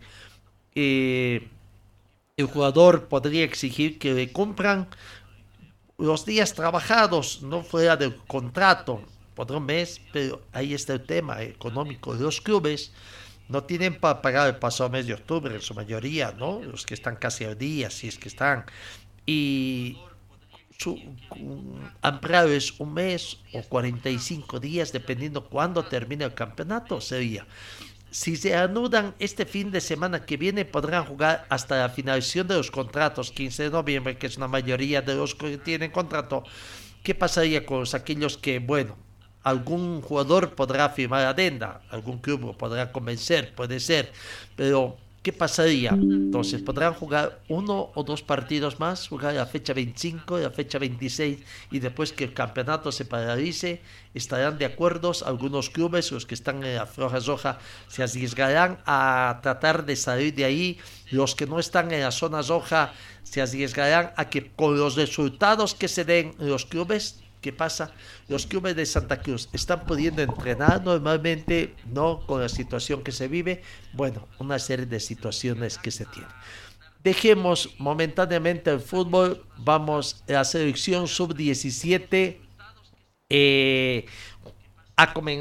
eh, el jugador podría exigir que le compran los días trabajados, no fuera del contrato, por un mes, pero ahí está el tema económico. Los clubes no tienen para pagar el pasado mes de octubre, en su mayoría, ¿no? Los que están casi al día, si es que están. Y su ampliado es un mes o 45 días, dependiendo cuándo termine el campeonato, sería si se anudan este fin de semana que viene, podrán jugar hasta la finalización de los contratos, 15 de noviembre, que es una mayoría de los que tienen contrato. ¿Qué pasaría con los, aquellos que, bueno, algún jugador podrá firmar adenda, algún club podrá convencer, puede ser, pero ¿Qué pasaría? Entonces, podrán jugar uno o dos partidos más, jugar la fecha 25 y la fecha 26, y después que el campeonato se paralice, estarán de acuerdo. Algunos clubes, los que están en la Floja Roja, se arriesgarán a tratar de salir de ahí. Los que no están en la zona roja se arriesgarán a que con los resultados que se den los clubes ¿Qué pasa? Los clubes de Santa Cruz están pudiendo entrenar normalmente, no con la situación que se vive. Bueno, una serie de situaciones que se tienen. Dejemos momentáneamente el fútbol. Vamos a la selección sub-17. Eh,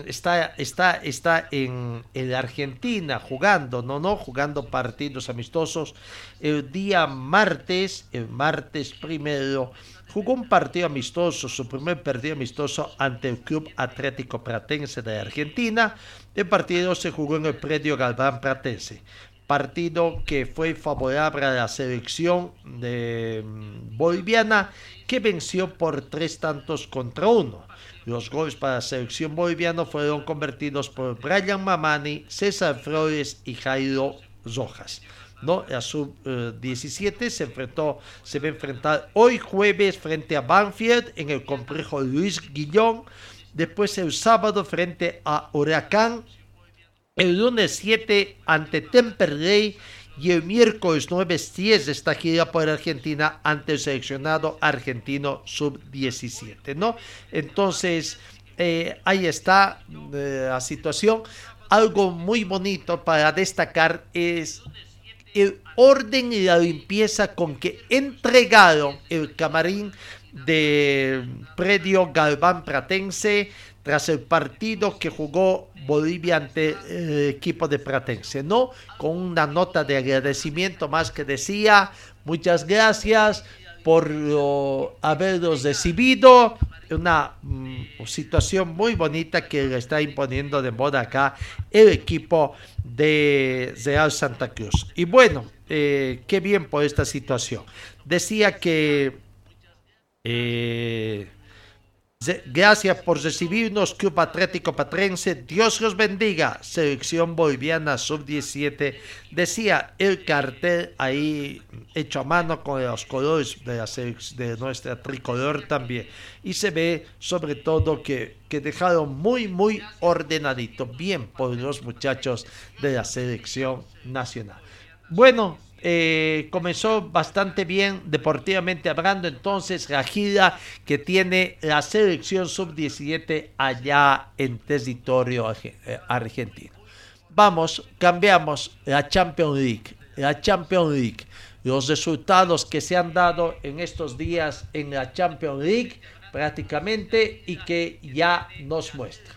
está, está, está en, en, Argentina jugando, no, no, jugando partidos amistosos. El día martes, el martes primero, jugó un partido amistoso, su primer partido amistoso ante el Club Atlético Pratense de Argentina. El partido se jugó en el predio Galván Pratense. Partido que fue favorable a la selección de mm, boliviana que venció por tres tantos contra uno. Los goles para la selección boliviana fueron convertidos por Brian Mamani, César Flores y Jairo Rojas. ¿No? La sub-17 se enfrentó, se va a enfrentar hoy jueves frente a Banfield en el complejo Luis Guillón. Después el sábado frente a Huracán el lunes 7 ante Temperley y el miércoles 9-10 esta gira por Argentina ante el seleccionado argentino sub-17, ¿no? Entonces, eh, ahí está eh, la situación. Algo muy bonito para destacar es el orden y la limpieza con que entregaron el camarín de predio Galván Pratense tras el partido que jugó Bolivia ante el equipo de Pratense, ¿no? Con una nota de agradecimiento más que decía, muchas gracias por haberlos recibido, una mm, situación muy bonita que le está imponiendo de moda acá el equipo de Real Santa Cruz. Y bueno, eh, qué bien por esta situación. Decía que eh, Gracias por recibirnos, Club Atlético Patrense. Dios los bendiga. Selección boliviana sub-17. Decía el cartel ahí hecho a mano con los colores de, la de nuestra tricolor también. Y se ve sobre todo que, que dejaron muy, muy ordenadito. Bien por los muchachos de la selección nacional. Bueno, eh, comenzó bastante bien deportivamente hablando entonces la gira que tiene la selección sub-17 allá en territorio eh, argentino. Vamos, cambiamos la Champions League. La Champions League. Los resultados que se han dado en estos días en la Champions League prácticamente y que ya nos muestra.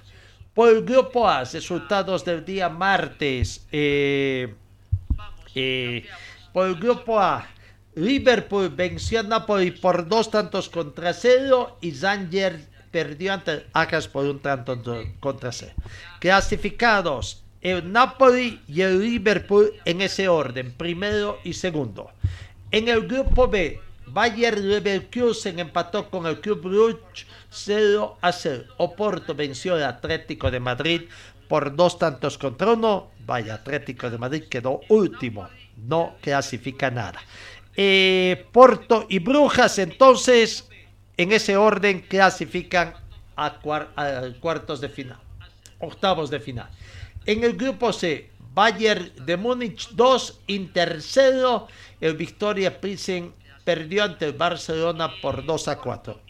Por el grupo A, resultados del día martes. Eh, eh, por el grupo A, Liverpool venció a Napoli por dos tantos contra cero y Zanger perdió ante Ajax por un tanto contra cero. Clasificados el Napoli y el Liverpool en ese orden, primero y segundo. En el grupo B, Bayer Leverkusen empató con el Club Brugge 0 a 0. Oporto venció al Atlético de Madrid por dos tantos contra uno. Vaya, Atlético de Madrid quedó último no clasifica nada. Eh, Porto y Brujas, entonces, en ese orden clasifican a, cuartos de final, octavos de final. En el grupo C, Bayern de Múnich 2, Inter 0, el Victoria Pilsen perdió ante el Barcelona por 2 a 4.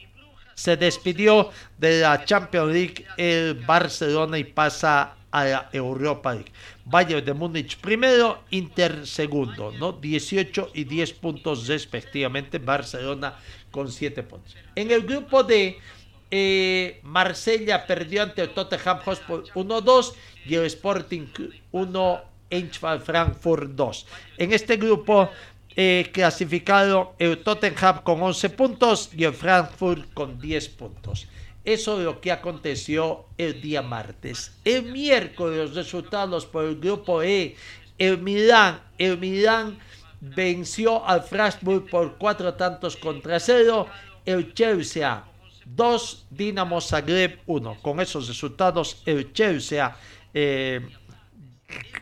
Se despidió de la Champions League el Barcelona y pasa a la Europa League. Bayern de Múnich primero, Inter segundo, ¿no? 18 y 10 puntos respectivamente, Barcelona con 7 puntos. En el grupo D, eh, Marsella perdió ante el Tottenham Hotspur 1-2 y el Sporting 1 Eintracht Frankfurt 2. En este grupo eh, clasificado el Tottenham con 11 puntos y el Frankfurt con 10 puntos. Eso es lo que aconteció el día martes. El miércoles los resultados por el grupo E. El Milán, el venció al Strasbourg por cuatro tantos contra cero. El Chelsea 2, Dinamo Zagreb 1. Con esos resultados el Chelsea eh,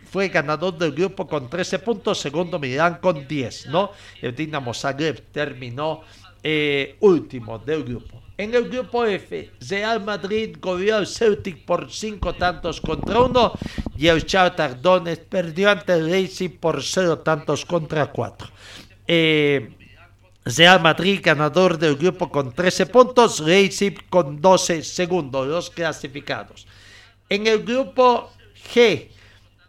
fue ganador del grupo con 13 puntos, segundo Milán con 10, ¿no? El Dinamo Zagreb terminó eh, último del grupo. En el grupo F, Real Madrid goleó al Celtic por cinco tantos contra uno y el Shakhtar Donetsk perdió ante el Racing por cero tantos contra cuatro. Eh, Real Madrid ganador del grupo con 13 puntos, Racing con 12 segundos, los clasificados. En el grupo G,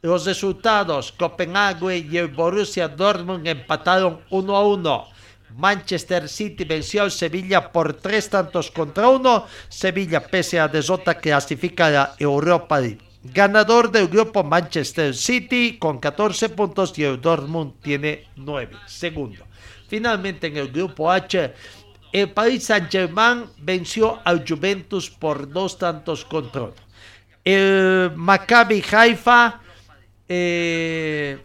los resultados, Copenhague y el Borussia Dortmund empataron 1 a 1. Manchester City venció al Sevilla por tres tantos contra uno. Sevilla, pese a desota, clasifica a Europa League. Ganador del grupo Manchester City con 14 puntos y el Dortmund tiene 9. Segundo. Finalmente en el grupo H, el Paris Saint-Germain venció al Juventus por dos tantos contra uno. El Maccabi Haifa eh,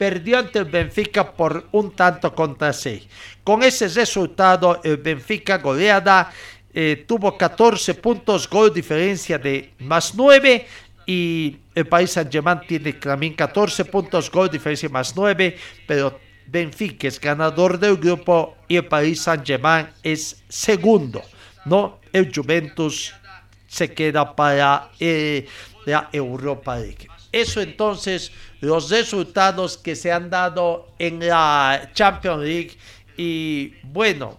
perdió ante el Benfica por un tanto contra seis. Con ese resultado, el Benfica goleada eh, tuvo 14 puntos, gol diferencia de más 9 y el País Saint-Germain tiene también 14 puntos, gol diferencia más 9, pero Benfica es ganador del grupo y el País Saint-Germain es segundo, ¿no? El Juventus se queda para eh, la Europa League. Eso entonces, los resultados que se han dado en la Champions League y bueno,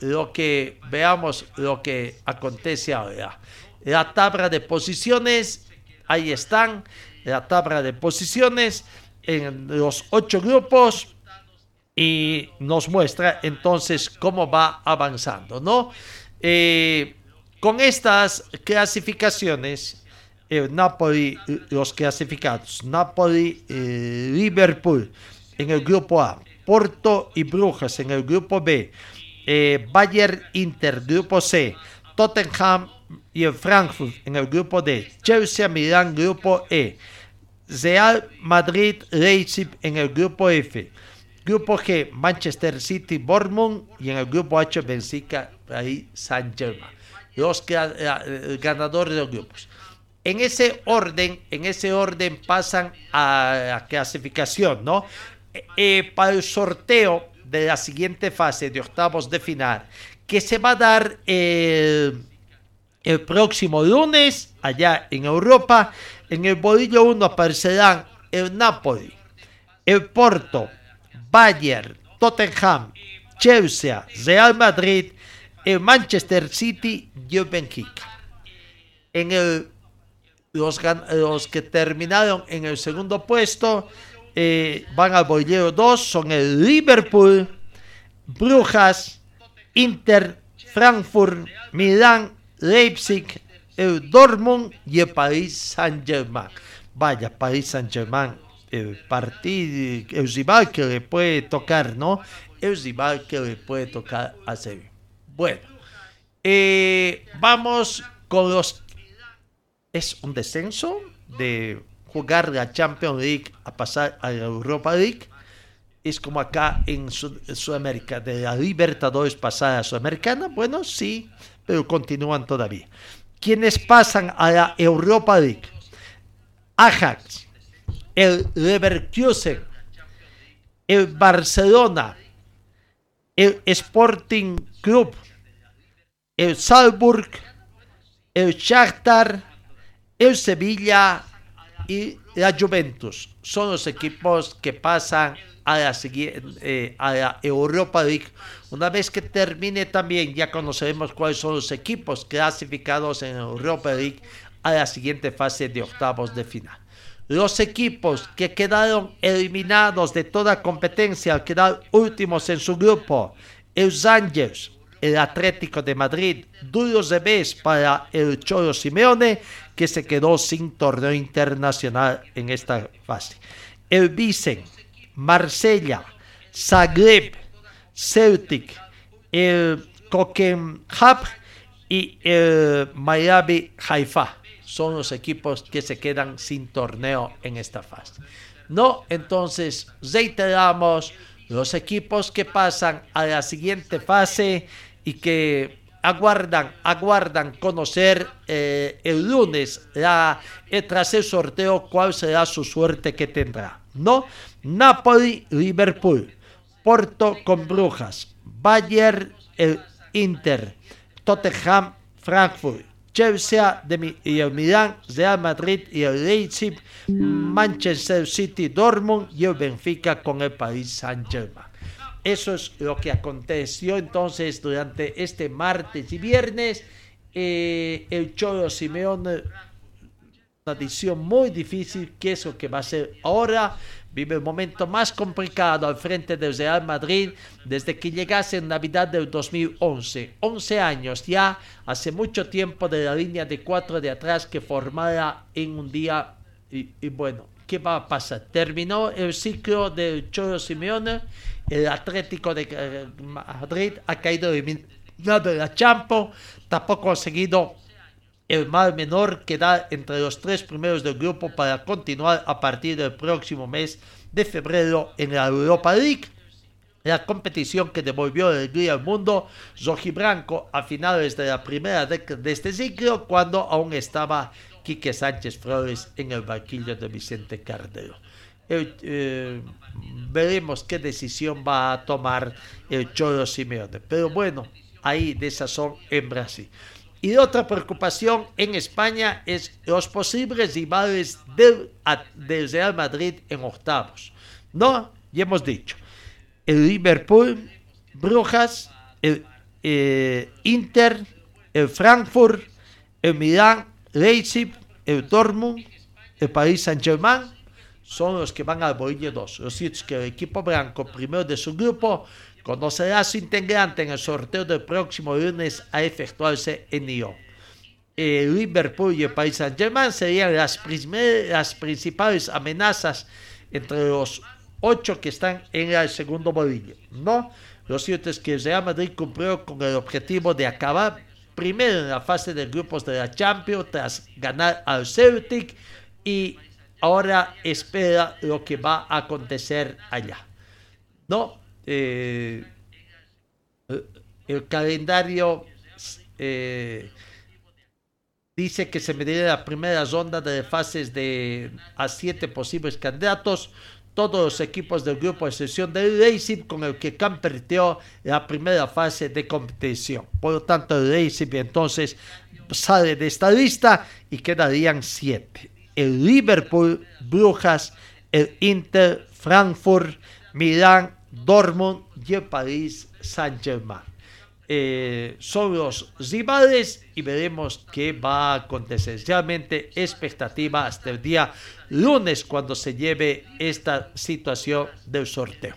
lo que veamos lo que acontece ahora. La tabla de posiciones, ahí están, la tabla de posiciones en los ocho grupos y nos muestra entonces cómo va avanzando, ¿no? Eh, con estas clasificaciones, el Napoli, los clasificados, Napoli, eh, Liverpool en el grupo A, Porto y Brujas en el grupo B, eh, Bayern Inter, grupo C, Tottenham y el Frankfurt en el grupo D, Chelsea, Milán, grupo E, Real Madrid, Leipzig en el grupo F, grupo G, Manchester City, Bournemouth y en el grupo H, Benfica, ahí San Germain, los eh, ganadores de los grupos. En ese orden, en ese orden pasan a la clasificación, ¿no? Eh, para el sorteo de la siguiente fase de octavos de final, que se va a dar el, próximo lunes allá en Europa. En el bolillo 1 aparecerán el Napoli, el Porto, Bayern, Tottenham, Chelsea, Real Madrid, el Manchester City y el Benfica. En el, los, que terminaron en el segundo puesto eh, van al bolero 2 son el Liverpool, Brujas, Inter, Frankfurt, Milán, Leipzig, el Dortmund y el Paris Saint-Germain. Vaya, Paris Saint-Germain, el partido, el rival que le puede tocar, ¿no? El rival que le puede tocar a Sevilla. Bueno, eh, vamos con los... Es un descenso de jugar la Champions League a pasar a la Europa League. Es como acá en, Sudamérica, de la Libertadores pasar a Sudamericana. Bueno, sí, pero continúan todavía. ¿Quiénes pasan a la Europa League? Ajax, el Leverkusen, el Barcelona, el Sporting Club, el Salzburg, el Shakhtar, el Sevilla y la Juventus son los equipos que pasan a la, eh, a Europa League. Una vez que termine también, ya conoceremos cuáles son los equipos clasificados en Europa League a la siguiente fase de octavos de final. Los equipos que quedaron eliminados de toda competencia al quedar últimos en su grupo, los Rangers, el Atlético de Madrid, duros de vez para el Cholo Simeone, que se quedó sin torneo internacional en esta fase. El Vicen, Marsella, Zagreb, Celtic, el Coquenhab y el Miami Haifa son los equipos que se quedan sin torneo en esta fase. No, entonces reiteramos los equipos que pasan a la siguiente fase y que aguardan, aguardan conocer eh, el lunes, eh, tras el sorteo, cuál será su suerte que tendrá. ¿No? Napoli, Liverpool, Porto con Brujas, Bayern, el Inter, Tottenham, Frankfurt, Chelsea de, y el Milán, Real Madrid y el Leipzig, Manchester City, Dortmund y el Benfica con el Paris Saint-Germain. Eso es lo que aconteció entonces durante este martes y viernes. Eh, el Cholo Simeone, una decisión muy difícil, que es lo que va a ser ahora. Vive el momento más complicado al frente del Real Madrid desde que llegase en Navidad del 2011. 11 años ya, hace mucho tiempo de la línea de cuatro de atrás que formara en un día. Y, y bueno, ¿qué va a pasar? Terminó el ciclo del Cholo Simeone el Atlético de eh, Madrid ha caído eliminado de la Champions, tampoco ha conseguido el mal menor quedar entre los tres primeros del grupo para continuar a partir del próximo mes de febrero en la Europa League. La competición que devolvió alegría al mundo rojibranco a finales de la primera década de este ciclo, cuando aún estaba Quique Sánchez Flores en el banquillo de Vicente Cardero. Eh, veremos qué decisión va a tomar el Cholo Simeone. Pero bueno, ahí de esa son en Brasil. Y otra preocupación en España es los posibles rivales del, del Real Madrid en octavos. No, ya hemos dicho, el Liverpool, Brujas, el eh, Inter, el Frankfurt, el Milán, Leipzig, el Dortmund, el Paris Saint-Germain, son los que van al bolillo 2. Los sitios que el equipo blanco, primero de su grupo, conocerá a su integrante en el sorteo del próximo lunes a efectuarse en Lyon. El Liverpool y el Paris Saint-Germain serían las, las principales amenazas entre los ocho que están en el segundo bolillo. No, lo cierto es que el Real Madrid cumplió con el objetivo de acabar primero en la fase de grupos de la Champions tras ganar al Celtic y ahora espera lo que va a acontecer allá. No, eh, el calendario eh, dice que se medirá la primera ronda de fases de a siete posibles candidatos todos los equipos del grupo de sesión del Racing con el que Camp perdió la primera fase de competición. Por lo tanto, el Racing entonces sale de esta lista y quedarían siete. El Liverpool, Brujas, el Inter, Frankfurt, Milán, Dortmund y el París Saint-Germain. Eh, son los rivales y veremos qué va a acontecer. Realmente expectativa hasta el día lunes cuando se lleve esta situación del sorteo.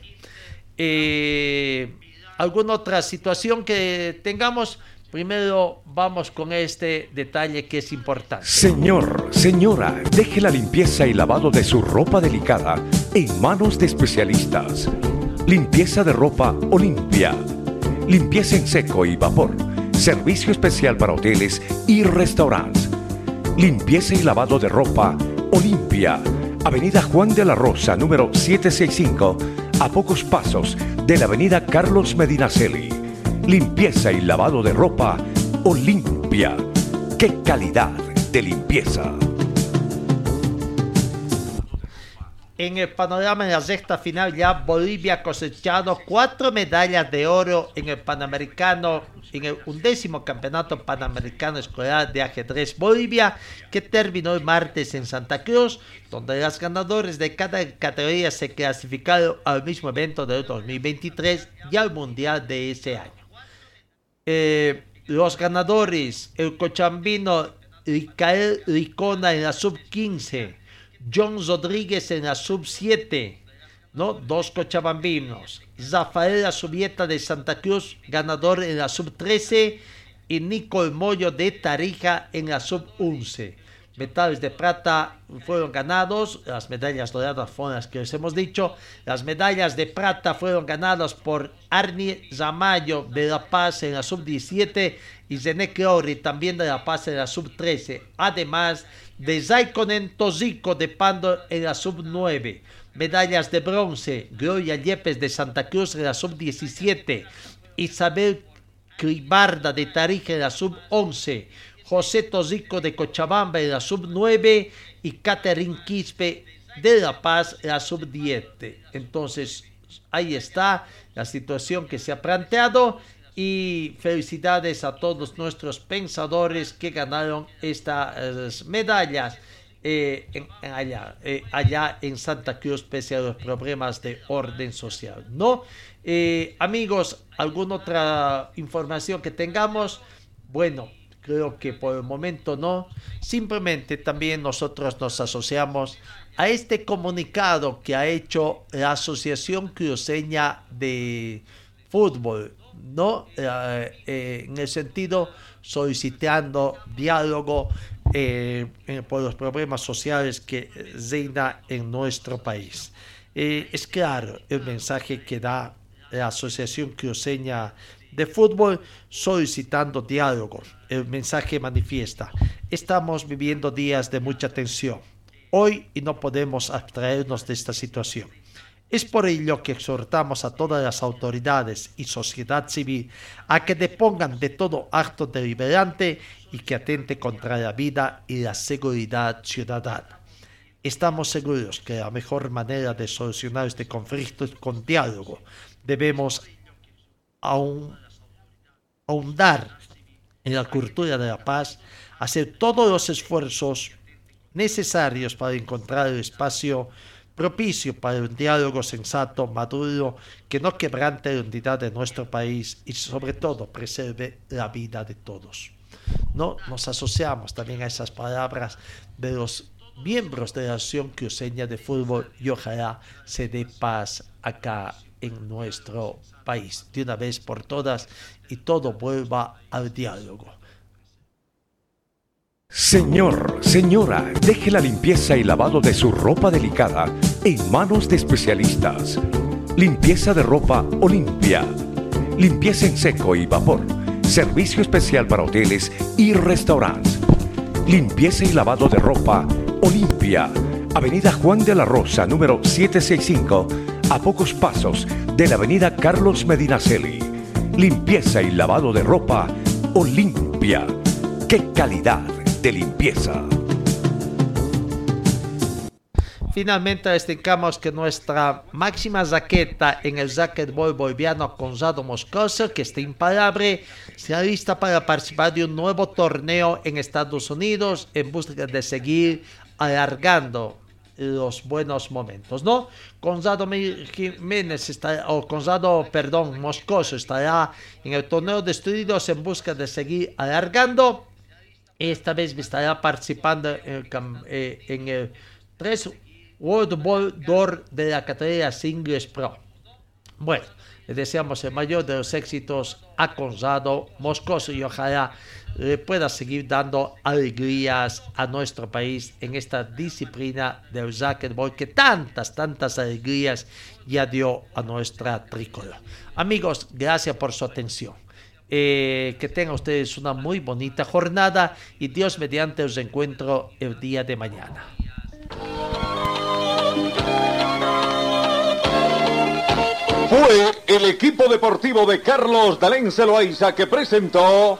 Eh, ¿Alguna otra situación que tengamos? Primero vamos con este detalle que es importante. Señor, señora, deje la limpieza y lavado de su ropa delicada en manos de especialistas. Limpieza de ropa Olimpia limpieza en seco y vapor, servicio especial para hoteles y restaurantes, limpieza y lavado de ropa Olimpia, Avenida Juan de la Rosa, número 765, a pocos pasos de la Avenida Carlos Medinaceli. Limpieza y lavado de ropa Olimpia. ¡Qué calidad de limpieza! En el panorama de la sexta final ya Bolivia ha cosechado cuatro medallas de oro en el Panamericano, en el undécimo Campeonato Panamericano Escolar de Ajedrez Bolivia, que terminó el martes en Santa Cruz, donde los ganadores de cada categoría se clasificaron al mismo evento del 2023 y al Mundial de ese año. Eh, los ganadores, el cochambino Ricael Ricona en la sub-15, John Rodríguez en la sub-7, ¿no? Dos cochabambinos. Zafael Subieta de Santa Cruz, ganador en la sub-13. Y Nico Moyo de Tarija en la sub-11. Metales de plata fueron ganados, las medallas doradas fueron las que les hemos dicho. Las medallas de plata fueron ganadas por Arnie Zamayo de La Paz en la sub-17 y Zené Creori también de La Paz en la sub-13. Además, de Zaikonen Tozico de Pando en la sub-9. Medallas de bronce, Gloria Yepes de Santa Cruz en la sub-17. Isabel Cribarda de Tarija en la sub-11. José Tozico de Cochabamba en la sub-9 y Catherine Quispe de La Paz en la sub-10. Entonces, ahí está la situación que se ha planteado y felicidades a todos nuestros pensadores que ganaron estas medallas eh, allá, eh, allá en Santa Cruz pese a los problemas de orden social. ¿no? Eh, amigos, ¿alguna otra información que tengamos? Bueno, creo que por el momento no. Simplemente también nosotros nos asociamos a este comunicado que ha hecho la Asociación Cruceña de Fútbol ¿no? Eh, eh, en el sentido solicitando diálogo eh, por los problemas sociales que reina en nuestro país. es claro el mensaje que da la Asociación Cruceña de Fútbol solicitando diálogo. El mensaje manifiesta, estamos viviendo días de mucha tensión hoy y no podemos abstraernos de esta situación. Es por ello que exhortamos a todas las autoridades y sociedad civil a que depongan de todo acto deliberante y que atente contra la vida y la seguridad ciudadana. Estamos seguros que la mejor manera de solucionar este conflicto es con diálogo. Debemos ahondar en la cultura de la paz, hacer todos los esfuerzos necesarios para encontrar el espacio propicio para un diálogo sensato, maduro, que no quebrante la unidad de nuestro país y sobre todo preserve la vida de todos. No nos asociamos también a esas palabras de los miembros de la Asociación Cruceña de Fútbol y ojalá se dé paz acá en nuestro país de una vez por todas y todo vuelva al diálogo. Señor, señora, deje la limpieza y lavado de su ropa delicada en manos de especialistas. Limpieza de ropa Olimpia. Limpieza en seco y vapor. Servicio especial para hoteles y restaurantes. Limpieza y lavado de ropa Olimpia. Avenida Juan de la Rosa, número 765, a pocos pasos de la Avenida Carlos Medinaceli. Limpieza y lavado de ropa Olimpia. ¡Qué calidad! de limpieza. Finalmente destacamos que nuestra máxima zaqueta en el racquetball boliviano Gonzalo Moscoso, que está imparable, se lista para participar de un nuevo torneo en Estados Unidos en busca de seguir alargando los buenos momentos, ¿no? Gonzalo Jiménez está, o Gonzalo, perdón, Moscoso estará en el torneo de estudios en busca de seguir alargando esta vez estará participando en el, 3 eh, World Ball Door de la categoría Singles Pro. Bueno, le deseamos el mayor de los éxitos a Gonzalo Moscoso y ojalá le pueda seguir dando alegrías a nuestro país en esta disciplina del racquetball que tantas, tantas alegrías ya dio a nuestra tricolor. Amigos, gracias por su atención. Eh, que tengan ustedes una muy bonita jornada y Dios mediante os encuentro el día de mañana. Fue el equipo deportivo de Carlos Dalén Celoaiza que presentó